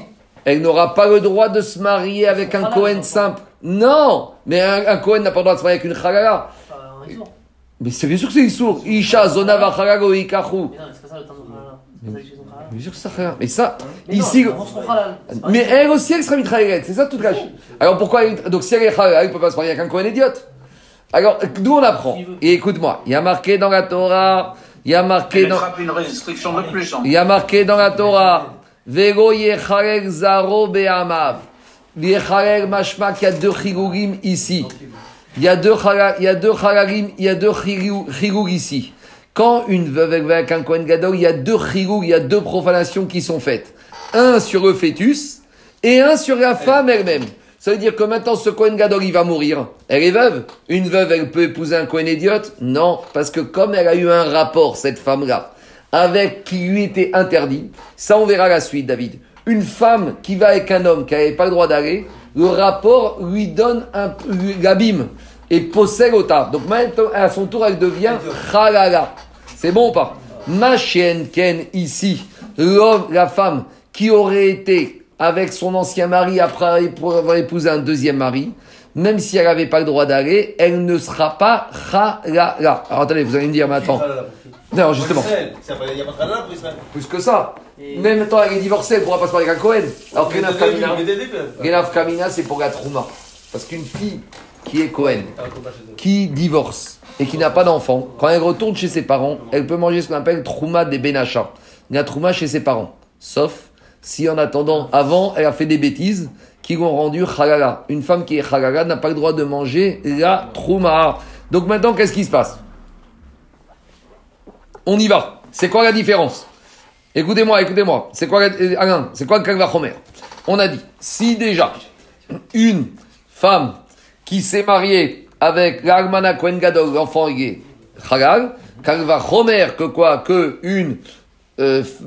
elle n'aura pas le droit de se marier avec un Kohen simple. Non Mais un, un Kohen n'a pas le droit de se marier avec une Chalala. Issour. Mais c'est bien sûr que c'est Issour. Isha, Zona, Vachalago, Ikachu. Mais non, c'est pas ça le temps de Khalala. C'est pas ça que tu fais son Khalala. Bien sûr que ça rien. Mais ça, Mais ici. Mais elle aussi, elle sera mitraillette. C'est ça toute la Alors pourquoi Donc si elle est halal, elle ne peut pas se marier avec un Kohen idiote. Alors d'où on apprend Et écoute-moi, il y a marqué dans la Torah, il y a marqué dans, une restriction de plus. hein. il y a marqué dans la Torah, Vego yechalek zaro be'amav. Yechalek mashma qu'il y a deux chigugim ici. Il y a deux chala- il y a deux halagim, il y a deux chigou- chigug ici. Quand une veuve est avec un Kohen Gadol, il y a deux chigug, il y a deux profanations qui sont faites. Un sur le fœtus et un sur la femme elle-même. Ça veut dire que maintenant ce Kohen Gadol, il va mourir. Elle est veuve. Une veuve, elle peut épouser un Kohen idiote? Non, parce que comme elle a eu un rapport, cette femme-là, avec qui lui était interdit, ça on verra la suite, David. Une femme qui va avec un homme qui n'avait pas le droit d'aller, le rapport lui donne un l'abîme et possède au tas. Donc maintenant, à son tour, elle devient halala. C'est bon ou pas? Ma chienne Ken ici, l'homme, la femme qui aurait été avec son ancien mari après avoir épousé un deuxième mari, même si elle n'avait pas le droit d'aller, elle ne sera pas halala. Alors attendez, vous allez me dire, mais attends. Non, justement. Il n'y a pas de halal pour Israël. Plus que ça. Et- Même temps, elle est divorcée, elle ne pourra pas se marier avec un Cohen. Alors que Genav Kamina, c'est pour la Trouma. Parce qu'une fille qui est Cohen, qui divorce et qui n'a pas d'enfant, quand elle retourne chez ses parents, elle peut manger ce qu'on appelle Trouma des Benacha. La Trouma chez ses parents. Sauf si en attendant, avant, elle a fait des bêtises qui l'ont rendu Halala. Une femme qui est Halala n'a pas le droit de manger la Trouma. Donc maintenant, qu'est-ce qui se passe? On y va. C'est quoi la différence? Écoutez-moi, écoutez-moi. C'est quoi, euh, Alain, c'est quoi le On a dit, si déjà une femme qui s'est mariée avec l'Almana Kohen Gadol, l'enfant est halal, que quoi? Que une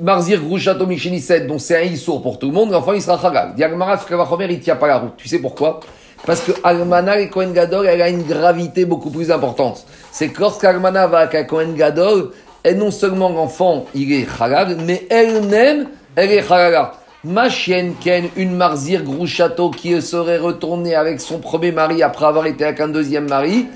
Marzir Grouchato Micheniset, dont c'est un issour pour tout le monde, l'enfant il sera halal. Diagmara, Kalva Chomer, il tient pas la route. Tu sais pourquoi? Parce que Almana et Kohen Gadol, elle a une gravité beaucoup plus importante. C'est que lorsqu'Almana va avec Kohen Gadol, elle non seulement l'enfant, il est halal, mais elle-même, elle est halala. Ma chienne Ken, une Marzir Grouchato qui serait retournée avec son premier mari après avoir été avec un deuxième mari,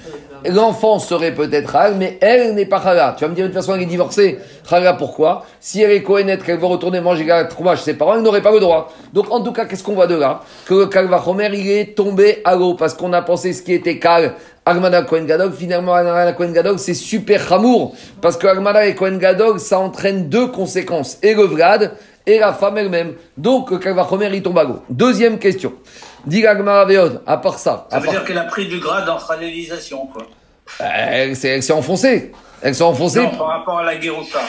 l'enfant serait peut-être Hal, mais elle n'est pas Chala. Tu vas me dire, de toute façon, elle est divorcée. Chala, pourquoi? Si elle est Kohenet, qu'elle va retourner manger la trouma chez ses parents, elle n'aurait pas le droit. Donc, en tout cas, qu'est-ce qu'on voit de là? Que le Kalvachomer, il est tombé à l'eau, parce qu'on a pensé ce qui était Kal, Agmada Kohen Gadol, finalement, Agmada Kohen Gadol, c'est super chamour, parce que Agmada et Kohen Gadol, ça entraîne deux conséquences, et le Vlad, et la femme elle-même. Donc, le Kalvachomer, il tombe à l'eau. Deuxième question. Dit à part ça. Ça veut part- dire qu'elle a pris du grade en khalélisation, quoi. Elle, s'est- elle s'est enfoncée. Elle s'est enfoncée. Non, par rapport à la Guéroussa.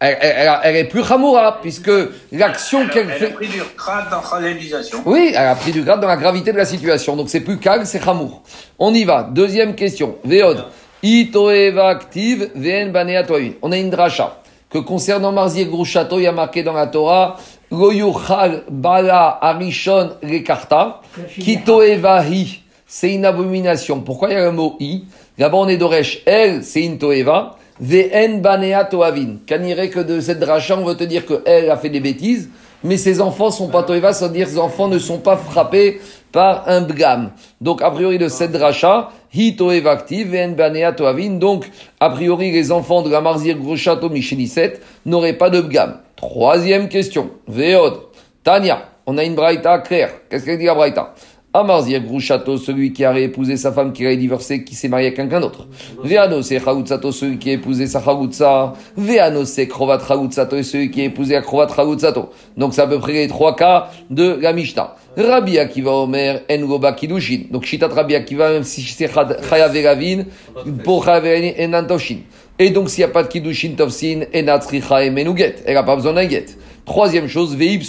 Elle, elle- est plus Hamoura, puisque l'action qu'elle elle a fait. pris du grade en khalélisation. Oui, elle a pris du grade dans la gravité de la situation. Donc c'est plus calme, c'est Hamour. On y va. Deuxième question. Veod. Itoeva active, vn banea. On a une dracha. Que concernant Marzier Grouchato, il y a marqué dans la Torah, Goyuchal bala arishon rekarta, kitoeva hi. C'est une abomination. Pourquoi il y a le mot i D'abord, on est d'Oresh. Elle, c'est une toeva. Vn banea toavin. Caniré que de cette dracha, on veut te dire que elle a fait des bêtises, mais ses enfants sont pas toeva, c'est-à-dire ses enfants ne sont pas frappés par un bgam. Donc, a priori, de cette dracha, Donc, a priori, les enfants de la marzir michelisset n'auraient pas de bgam. Troisième question. Veod. Tania. On a une braïta claire. Qu'est-ce qu'elle dit la braïta? Amarzir Grouchato, celui qui a réépousé sa femme qui a divorcé, qui s'est marié avec quelqu'un d'autre. Veano c'est Chaoutsato, celui qui a épousé sa Chaoutsa. Veano c'est Krovat Chaoutsato, celui qui a épousé la Krovat Chaoutsato. Donc c'est à peu près les trois cas de la. Rabbi Akiva Omer, Engoba Kidushin. Donc Shitat Rabbi Akiva, même si c'est Chaya Veravin, pour Chaya Veravin, Enan Tovshin. Et donc s'il n'y a pas de Kidushin Tovsin, Menuget. Elle n'a pas besoin d'un get. Troisième chose, Veib.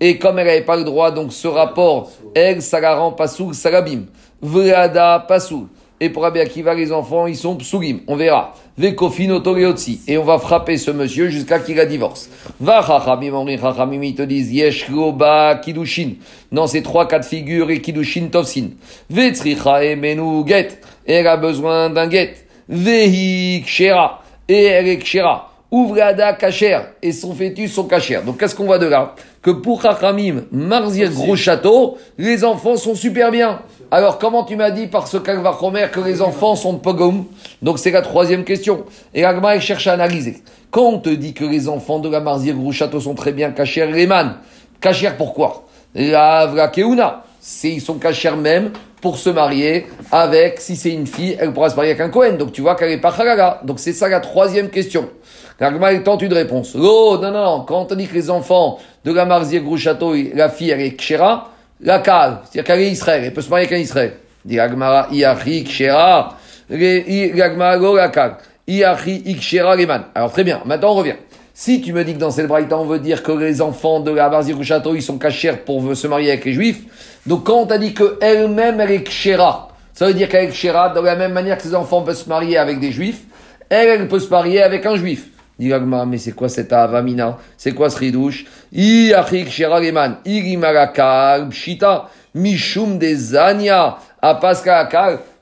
Et comme elle n'avait pas le droit, donc ce rapport, elle, ça la rend pasoul, ça l'abîme. Vrada pasoul. Et pour Rabbi Akiva, les enfants, ils sont psougim. On verra. Et on va frapper ce monsieur jusqu'à qu'il la divorce. Va ils te disent, yesh kidushin. Dans ces trois cas de figure, et kidushin tovsin. Vetzricha et menu get. Et elle a besoin d'un get. Vehi kshera. Et elle est kshera. Ouvrada kacher. Et son fœtus sont kacher. Donc qu'est-ce qu'on voit de là? Que pour Chachamim, Marzir gros château, les enfants sont super bien. Alors comment tu m'as dit par ce Kalvachomer que les enfants sont pogom? Donc c'est la troisième question. Et Agma cherche à analyser. Quand on te dit que les enfants de la Marzir gros château sont très bien kacher, Reman. Kacher pourquoi? La Vrakeuna. Ils sont cachers même pour se marier avec, si c'est une fille, elle pourra se marier avec un Cohen. Donc tu vois qu'elle est pas halaga. Donc c'est ça la troisième question. L'Agma il tente une réponse. Oh, non, non, non. Quand on dit que les enfants de la Marzier Gros Château, la fille, elle est Kshera, la Kal, c'est-à-dire qu'elle est Israël, elle peut se marier avec un Israël. Dit Agmara, Iachi Kshera, l'Agmara, go, la Kal. Iachi Ikshera, Leman. Alors très bien, maintenant on revient. Si tu me dis que dans cette braïta, on veut dire que les enfants de la Gros Château, ils sont cachers pour se marier avec les juifs, donc quand on t'a dit qu'elle-même, elle est Kshera, ça veut dire qu'elle est Kshera, de la même manière que ses enfants peuvent se marier avec des juifs, elle, elle peut se marier avec un juif. Dit mais c'est quoi cette avamina? C'est quoi ce ridouche? Mishum des.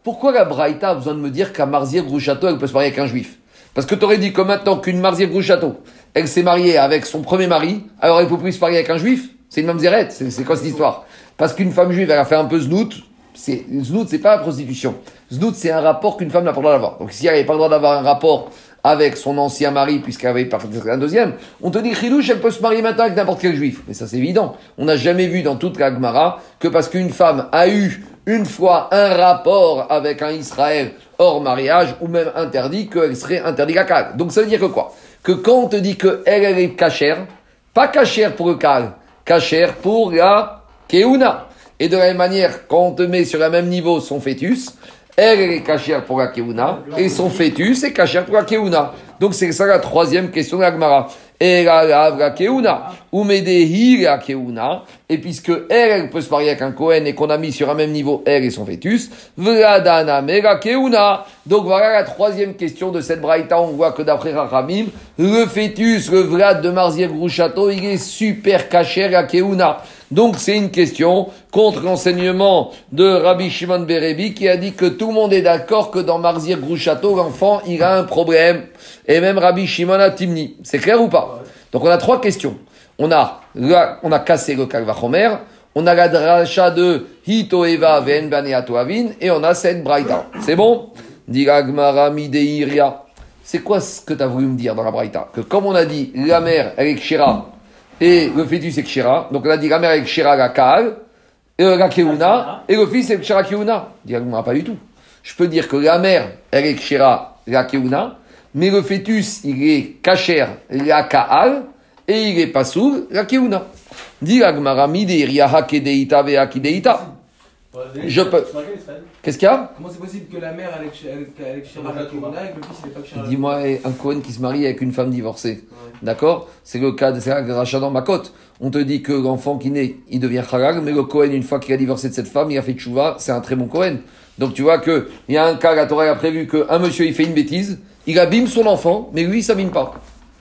Pourquoi la Braïta a besoin de me dire qu'à Marzier Grouchato, elle peut se marier avec un juif? Parce que tu aurais dit que maintenant qu'une Marzier Grouchato, elle s'est mariée avec son premier mari, alors elle peut plus se marier avec un juif? C'est une mamzerette, c'est quoi cette histoire? Parce qu'une femme juive, elle a fait un peu znout, znout, c'est pas la prostitution. Znout, c'est un rapport qu'une femme n'a pas le droit d'avoir. Donc si elle n'avait pas le droit d'avoir un rapport avec son ancien mari, puisqu'elle avait un deuxième, on te dit Chilouche, elle peut se marier maintenant avec n'importe quel juif. Mais ça, c'est évident. On n'a jamais vu dans toute la Gemara que parce qu'une femme a eu une fois un rapport avec un Israël hors mariage, ou même interdit, qu'elle serait interdite à Kal. Donc ça veut dire que quoi? Que quand on te dit que elle, elle est cachère, pas cachère pour le Kal, cachère pour la Keuna. Et de la même manière, quand on te met sur le même niveau son fœtus, elle, elle est cachère pour la Keuna, et son fœtus est cachère pour la. Donc c'est ça la troisième question de la Gemara. Et puisque elle, elle peut se marier avec un Cohen et qu'on a mis sur un même niveau elle et son fœtus. Donc voilà la troisième question de cette braïta. On voit que d'après Rachamim, le fœtus, le Vlad de Marzier Grouchato, il est super cachère la Keuna. Donc c'est une question contre l'enseignement de Rabbi Shimon Berebi qui a dit que tout le monde est d'accord que dans Marzir Grouchato, l'enfant, il a un problème. Et même Rabbi Shimon a Timni. C'est clair ou pas Donc on a trois questions. On a, là, on a cassé le Kalvachomer, on a la dracha de Hito Eva Ven Avin, et on a cette Braïta. C'est bon? C'est quoi ce que tu as voulu me dire dans la Braïta? Que comme on a dit, la mère, elle est Kshira, et le fœtus est Kshira, donc on a dit la mère est Kshira, la Kaal, et la Keuna, et le fils est Kshira Keuna. Dit Agmara, pas du tout. Je peux dire que la mère, elle est Kshira, la Keuna, mais le fœtus, il est Kacher, la Kaal, et il est Pasoul, la Keuna. Dit. Je peux. Qu'est-ce qu'il y a? Comment c'est possible que la mère elle est elle- elle est Kshira la Keuna et que le fils il est pas Kshira Dis-moi un Cohen qui se marie avec une femme divorcée. D'accord? C'est le cas de c'est le rachat dans ma côte. On te dit que l'enfant qui naît, il devient halal, mais le Cohen, une fois qu'il a divorcé de cette femme, il a fait tchouva, c'est un très bon Cohen. Donc tu vois que il y a un cas, la Torah a prévu qu'un monsieur, il fait une bêtise, il abîme son enfant, mais lui, il s'abîme pas.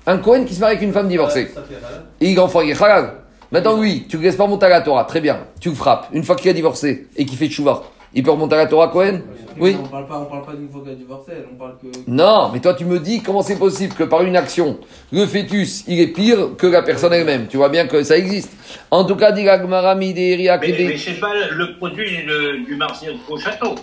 Un Cohen qui se marie avec une femme divorcée. Ça fait halal. Et l'enfant, il est halal. Maintenant, lui, tu ne laisses pas monter à la Torah, très bien. Tu le frappes. Une fois qu'il a divorcé et qu'il fait tchouva, il peut remonter à la Torah, Cohen Oui. On parle pas, on parle pas d'une fois qu'elle a divorcé, on parle que. Non, mais toi tu me dis comment c'est possible que par une action, le fœtus, il est pire que la personne elle-même. Tu vois bien que ça existe. En tout cas, dit la Gemara, Midei, Mais, mais c'est pas le produit du martyr au château.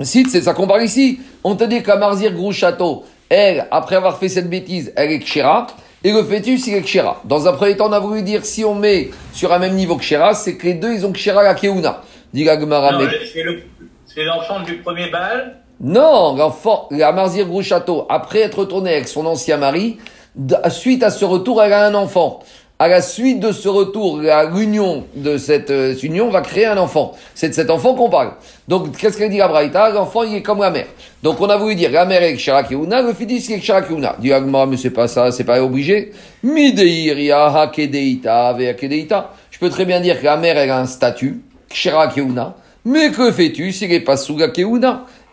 Si, c'est ça qu'on parle ici. On te dit la Marzir Grou Château, elle, après avoir fait cette bêtise, elle est Kshira, et le fœtus, il est Kshira. Dans un premier temps, on a voulu dire, si on met sur un même niveau Kshira, c'est que les deux, ils ont Kshira la Keuna. Dit la Gemara, c'est le- c'est l'enfant du premier bal. Non, l'enfant, la Marzir Grou Château, après être retournée avec son ancien mari, suite à ce retour, elle a un enfant. À la suite de ce retour, la- l'union de cette euh, union va créer un enfant. C'est de cet enfant qu'on parle. Donc, qu'est-ce qu'elle dit la Braïta? L'enfant, il est comme la mère. Donc, on a voulu dire, la mère est Kshara Keuna, le fils est Kshara Keuna. Dit Agma, mais c'est pas ça, c'est pas obligé. Mideiria, Hakedeita, Veakedeita. Je peux très bien dire que la mère, elle a un statut, Kshara Keuna, mais que le fœtus, il est pas sous la.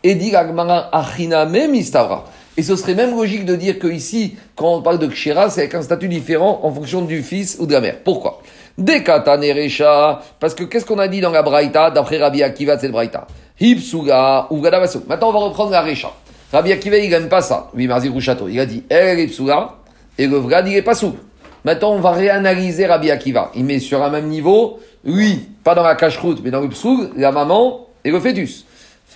Et dit Agmara, Achina même Istavra. Et ce serait même logique de dire que ici, quand on parle de Kshira, c'est avec un statut différent en fonction du fils ou de la mère. Pourquoi? Neresha, parce que qu'est-ce qu'on a dit dans la Braïta, d'après Rabbi Akiva de cette Braïta? Hipsuga. Maintenant, on va reprendre la Recha. Rabbi Akiva, il n'aime pas ça. Oui, Marzi Rouchato. Il a dit, est Hipsuga, et le Vrad, il est pas souple. Maintenant, on va réanalyser Rabbi Akiva. Il met sur un même niveau, lui, pas dans la cache-route, mais dans le la maman et le fœtus.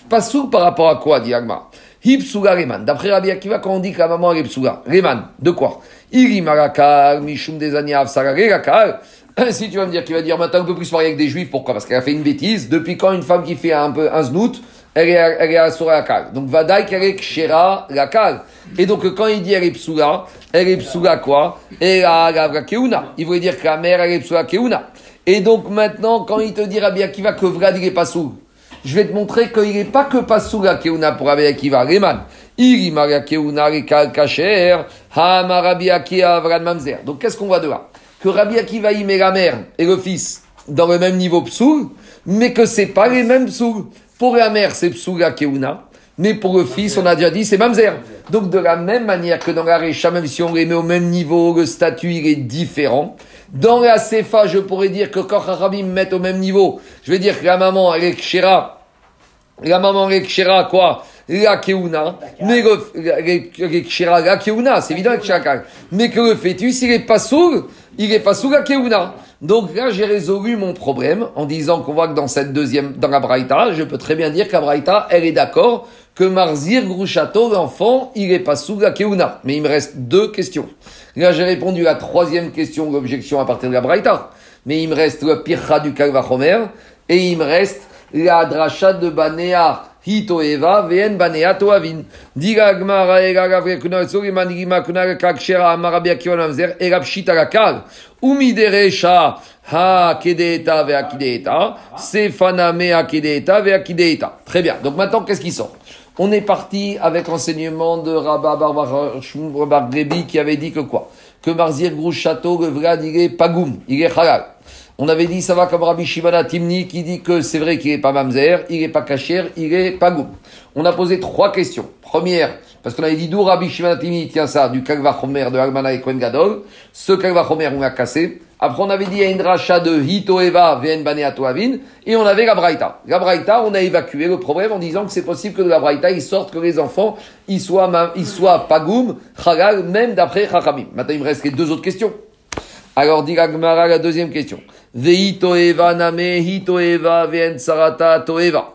Pas sourd par rapport à quoi, dit Agma? Hipsuga Reman. D'après Rabbi Akiva, quand on dit que la maman est Hipsuga, Reman, de quoi? Iri Marakar, Mishum Sararekar. Si tu vas me dire qu'il va dire maintenant on peut plus se marier avec des juifs, pourquoi? Parce qu'elle a fait une bêtise. Depuis quand une femme qui fait un peu un znout, elle est, elle est à Lakal. Donc Vadaï qu'elle est Kshera. Et donc quand il dit elle est elle est quoi? A la Keuna. Il voulait dire que la mère elle est Psuga Keuna. Et donc maintenant, quand il te dit Rabbi Akiva que Vlad il est pas sous, je vais te montrer qu'il n'est pas que pas sous la Keuna pour Rabbi Akiva. Reman. Iri Maria Keuna Kacher. Hama Rabbi Akiva Mamzer. Donc qu'est-ce qu'on voit de là? Que Rabbi Akiva il met la mère et le fils dans le même niveau psoul, mais que c'est pas les mêmes psoul. Pour la mère, c'est psoul la Keuna. Mais pour le fils, on a déjà dit, c'est Mamzer. Donc, de la même manière que dans la Récha, même si on les met au même niveau, le statut, il est différent. Dans la Sefa, je pourrais dire que quand Harabim me met au même niveau, je vais dire que la maman, elle est Kshera. La maman, elle est Kshera, quoi? La Keuna. Mais le, Kshera, la Keuna, c'est évident. Kal. Mais que le fœtus, il est pas sourd, il est pas sourd la Keuna. Donc là, j'ai résolu mon problème en disant qu'on voit que dans cette deuxième, dans la Braïta, je peux très bien dire que la Braïta, elle est d'accord que Marzir Grouchato, l'enfant, il est pas sous la Keuna. Mais il me reste deux questions. Là, j'ai répondu à la troisième question, l'objection à partir de la Braïta. Mais il me reste le pircha du Kalvachomer et il me reste la dracha de Banea. Hito Eva, Vn Banea Toavin. Diga Gmara Ega Gavre Kuna Tsuri Manigima Kuna Kakshera Amarabia Kion Amzer Ega Pshita Lakal. Umideresha Ha Kedeta Ve Akideta. Sefana Me Akideta Ve Akideta. Très bien. Donc maintenant, qu'est-ce qui sort? On est parti avec l'enseignement de Rabba Barbar qui avait dit que quoi? Que Marzir Grou Château, Vlad, il est Pagoum, il est Halal. On avait dit, ça va comme Rabbi Shimana Timni qui dit que c'est vrai qu'il n'est pas mamzer, il n'est pas kacher, il est pas goum. On a posé trois questions. Première, parce qu'on avait dit d'où Rabbi Shimana Timni tient ça, du Kalvachomer de Almana et Kohen Gadol. Ce Kalvachomer, on l'a cassé. Après, on avait dit, il a une dracha de Hito Eva, Ven Baneato Avin, et on avait la Braïta. On a évacué le problème en disant que c'est possible que de la Braïta, ils sortent que les enfants, ils soient, ils soient pagoum, halal, même d'après Chachamim. Maintenant, il me reste les deux autres questions. Alors, dit la Gemara, la deuxième question. Veito eva name hito eva vien sarata toeva.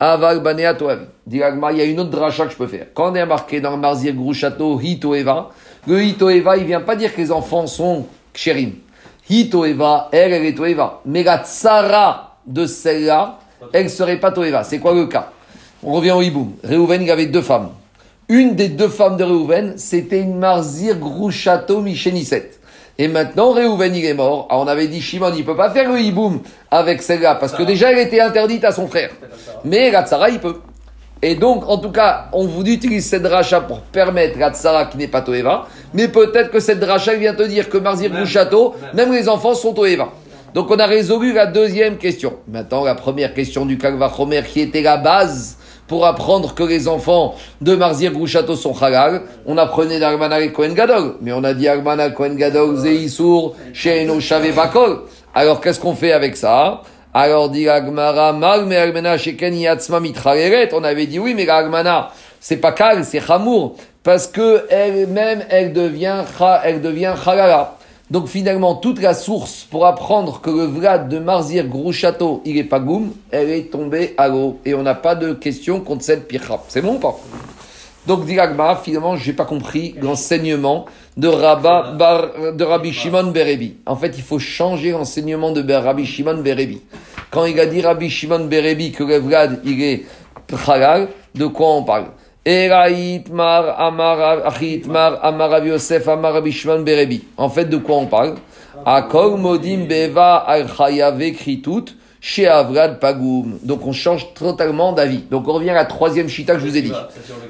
Aval banea toev. Dit l'Agmara, il y a une autre dracha que je peux faire. Quand on est marqué dans le Marzir Grouchato, Hitoeva, le Hitoeva, il vient pas dire que les enfants sont kshérim. Hitoeva, elle, elle est Toeva. Mais la tsara de celle-là, elle serait pas Toeva. C'est quoi le cas? On revient au hiboum. Réhouven, il avait deux femmes. Une des deux femmes de Réhouven, c'était une Marzir Grouchato Micheniset. Et maintenant, Réhouven, il est mort. Alors, on avait dit, Shimon, il peut pas faire le hiboum avec celle-là, parce que déjà, elle était interdite à son frère. Mais la tsara, il peut. Et donc, en tout cas, on vous utilise cette dracha pour permettre la tsara qui n'est pas Toeva, mais peut-être que cette dracha vient te dire que Marzir Grouchato, même les enfants sont Toeva. Donc, on a résolu la deuxième question. Maintenant, la première question du Kalvachomer qui était la base pour apprendre que les enfants de Marzir Grouchato sont halal, on apprenait d'Armana et Kohen Gadol. Mais on a dit Armana Kohen Gadol, Zeisur, Sheino Bakol. Alors qu'est-ce qu'on fait avec ça? Alors dit Agmara, Mal Mitraleret. On avait dit oui, mais l'Armana, c'est pas kal, c'est chamour. Parce que elle-même, elle devient, elle devient. Donc finalement, toute la source pour apprendre que le Vlad de Marzir Grouchato, il est pas goum, elle est tombée à l'eau. Et on n'a pas de question contre cette pirra. C'est bon ou pas? Donc dit l'Agmara, finalement, j'ai pas compris l'enseignement de, Rabba, Bar- de Rabbi Shimon Berebi. En fait, il faut changer l'enseignement de Rabbi Shimon Berebi. Quand il a dit Rabbi Shimon Berebi que le Vlad, il est halal, de quoi on parle? Eraïtmar, Amar, Achitmar, Amar Rabbi Yosef, Amar Rabbi Shimon Berebi. En fait, de quoi on parle? Modim Beva Al Kritut, chez Avrad Pagoum. Donc on change totalement d'avis. Donc on revient à la troisième chita que je vous ai dit.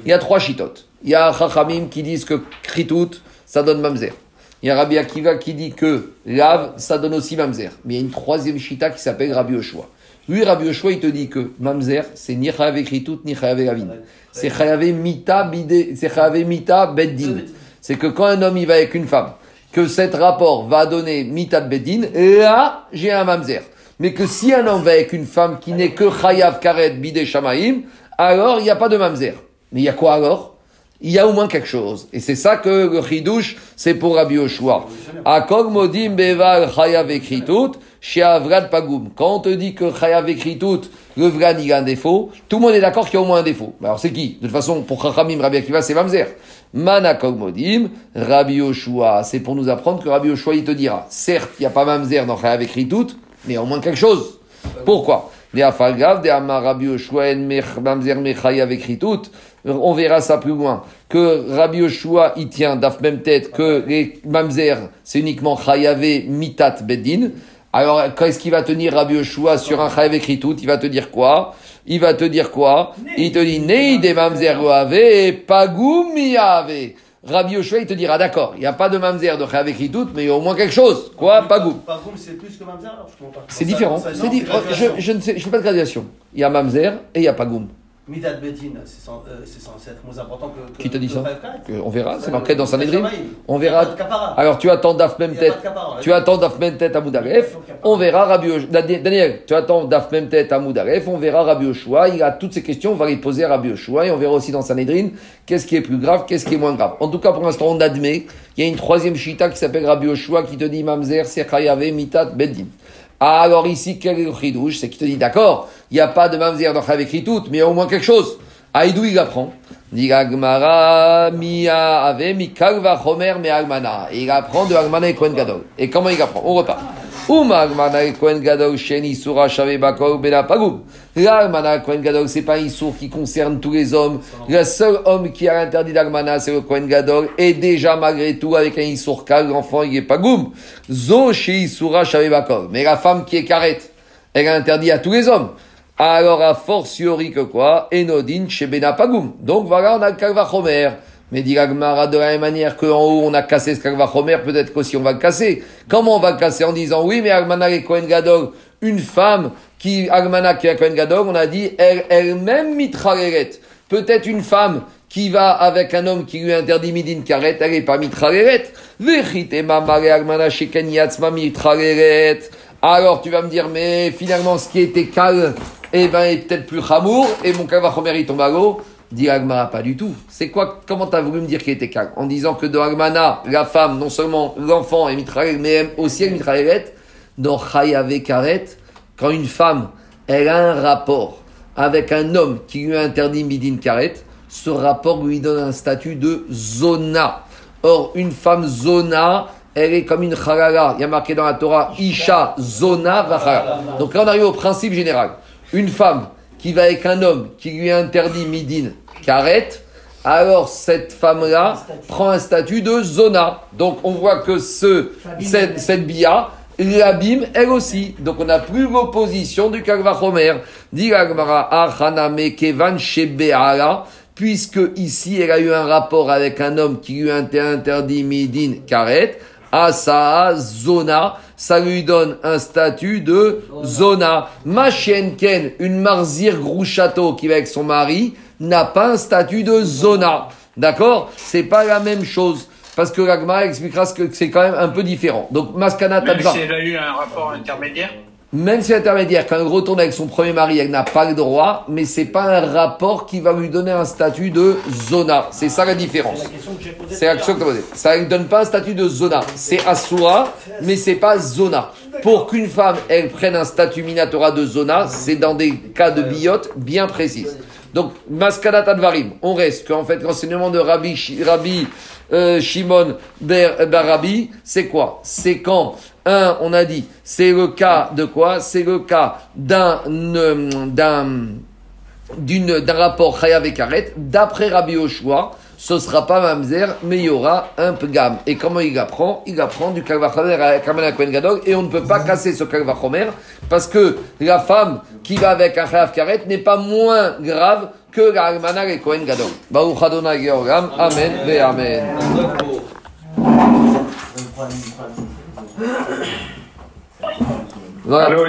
Il y a trois chitotes. Il y a Chachamim qui disent que Kritut, ça donne Mamzer. Il y a Rabbi Akiva qui dit que Lav, ça donne aussi Mamzer. Mais il y a une troisième chita qui s'appelle Rabbi Yoshua. Lui, Rabbi Yoshua, il te dit que Mamzer, c'est ni Chayav Kritut, ni Chayav Lavin. C'est Chayav Mita, bide- c'est Chayav Mita, Beddin. C'est que quand un homme, il va avec une femme, que cet rapport va donner Mita Beddin, là, j'ai un Mamzer. Mais que si un homme va avec une femme qui n'est que Chayav Karet Bide Shamaim, alors il n'y a pas de Mamzer. Mais il y a quoi alors? Il y a au moins quelque chose. Et c'est ça que le chidouche, c'est pour Rabbi Yoshua. Akog modim beval chayav ekritut, chez Avrad pagoum. Quand on te dit que chayav ekritut, le vrad il a un défaut, tout le monde est d'accord qu'il y a au moins un défaut. Mais Alors c'est qui? De toute façon, pour Chachamim, Rabbi Akiva, c'est Mamzer. Manakog modim, Rabbi Yoshua, c'est pour nous apprendre que Rabbi Yoshua, il te dira, certes, il n'y a pas Mamzer dans chayav ekritut, mais il y a au moins quelque chose. Pourquoi? Des afalgav, des amar Rabbi Yoshua, en Mamzer mechayav ekritut, on verra ça plus loin, que Rabbi Yoshua, il tient d'af même tête que les mamzer, c'est uniquement Chayavé Mitat Beddin. Alors, qu'est-ce qu'il va tenir Rabbi Yoshua sur un Chayavé Kritout Il va te dire quoi? Il va te dire quoi? Il te dit Nei des mamzer Loave, Pagoum Miave. Rabbi Yoshua, il te dira d'accord, il n'y a pas de mamzer de Chayavé Kritout, mais il y a au moins quelque chose. Quoi? Pagoum. Contre, c'est plus que Mamzer. C'est différent. Ça- non, di- oh, je ne sais, je fais pas de graduation. Il y a mamzer et il y a Pagoum. Midat Bedin, c'est euh, c'est censé être moins important que. Qui t'a dit ça On verra, c'est marqué dans Sanhedrin. On verra. Alors tu attends Daf même tête. Tu attends Daf même tête à Moudaref. On verra Rabbi Daniel, tu attends Daf même tête à Moudaref. On verra Rabbi Yoshua. Il a toutes ces questions. On va les poser à Rabbi Yoshua. Et on verra aussi dans Sanhedrin qu'est-ce qui est plus grave, qu'est-ce qui est moins grave. En tout cas, pour l'instant, on admet. Il y a une troisième chita qui s'appelle Rabbi Yoshua qui te dit Mamzer, Sekhayavé, Mitat, Beddin. Ah, alors ici, quel est le chidouche C'est qui te dit d'accord, il n'y a pas de Mamzer dans Chayavé tout, mais il y a au moins quelque chose. Aïdou, il apprend. Il apprend de Agmana et Kohen Gadol. Et comment il apprend On repart. Et Kohen Gadol, c'est pas un Issour qui concerne tous les hommes. Le seul homme qui a l'interdit d'Agmana, c'est le Kohen Gadol. Et déjà, malgré tout, avec un Issour l'enfant, il est Pagoum. Zo Shei Sura Shave Bakol. Mais la femme qui est carrette, elle a interdit à tous les hommes. Alors, a fortiori que quoi? Enodin chez Benapagoum. Donc voilà, on a le Kalvachomer. Mais dit l'Agmara de la même manière qu'en haut on a cassé ce Kalvachomer, peut-être qu'aussi on va le casser. Comment on va le casser? En disant oui, mais Agmana et Kohen Gadol, une femme qui, Agmana qui est Kohen Gadol, on a dit elle- elle-même mitraleret. Peut-être une femme qui va avec un homme qui lui interdit midin karet, elle n'est pas mitraleret. Alors tu vas me dire, mais finalement ce qui était calme, eh ben, est peut-être plus chamour, et mon kavachomer il tombe à l'eau. Dit Agmana, pas du tout. C'est quoi, comment t'as voulu me dire qu'il était calme En disant que dans Agmana, la femme, non seulement l'enfant est mitralet, mais aussi elle mitralet, dans Chayave Karet, quand une femme, elle a un rapport avec un homme qui lui a interdit midin karet, ce rapport lui donne un statut de zona. Or, une femme zona, elle est comme une halala. Il y a marqué dans la Torah, Isha zona va Donc là, on arrive au principe général. Une femme qui va avec un homme qui lui a interdit midin karet, alors cette femme-là prend un statut de zona. Donc on voit que ce, cette, cette bia, l'abîme elle aussi. Donc on n'a plus l'opposition du Kalvachomer. Dit Kevan puisque ici elle a eu un rapport avec un homme qui lui a interdit midin karet, Asa zona, ça lui donne un statut de zona. Machienken, une marzir grouchato qui va avec son mari, n'a pas un statut de zona. D'accord? C'est pas la même chose. Parce que l'agma expliquera ce que c'est quand même un peu différent. Donc, Maskana Tadva. si elle a eu un rapport intermédiaire Même si l'intermédiaire, quand elle retourne avec son premier mari, elle n'a pas le droit, mais c'est pas un rapport qui va lui donner un statut de zona. C'est ça la différence. C'est la question que tu as posée. Ça ne donne pas un statut de zona. C'est Asura, mais c'est pas zona. Pour qu'une femme, elle prenne un statut minatora de zona, c'est dans des cas de biote bien précis. Donc, Maskadat Advarim, on reste qu'en fait, l'enseignement de Rabbi, Rabbi euh, Shimon Ber, Barabi, c'est quoi? C'est quand, on a dit, c'est le cas de quoi? C'est le cas d'un, euh, d'un, rapport Chayav et Karet, d'après Rabbi Yoshua, ce sera pas Mamzer, mais il y aura un Pgam. Et comment il apprend? Il apprend du Kalvachomer à Kamala Gadol, et on ne peut pas casser ce Kalvachomer, parce que la femme qui va avec un Chayav Karet n'est pas moins grave que la Almana et Kohen Gadol. Baruch Adonai Amen, ve Amen. Voilà. Allô,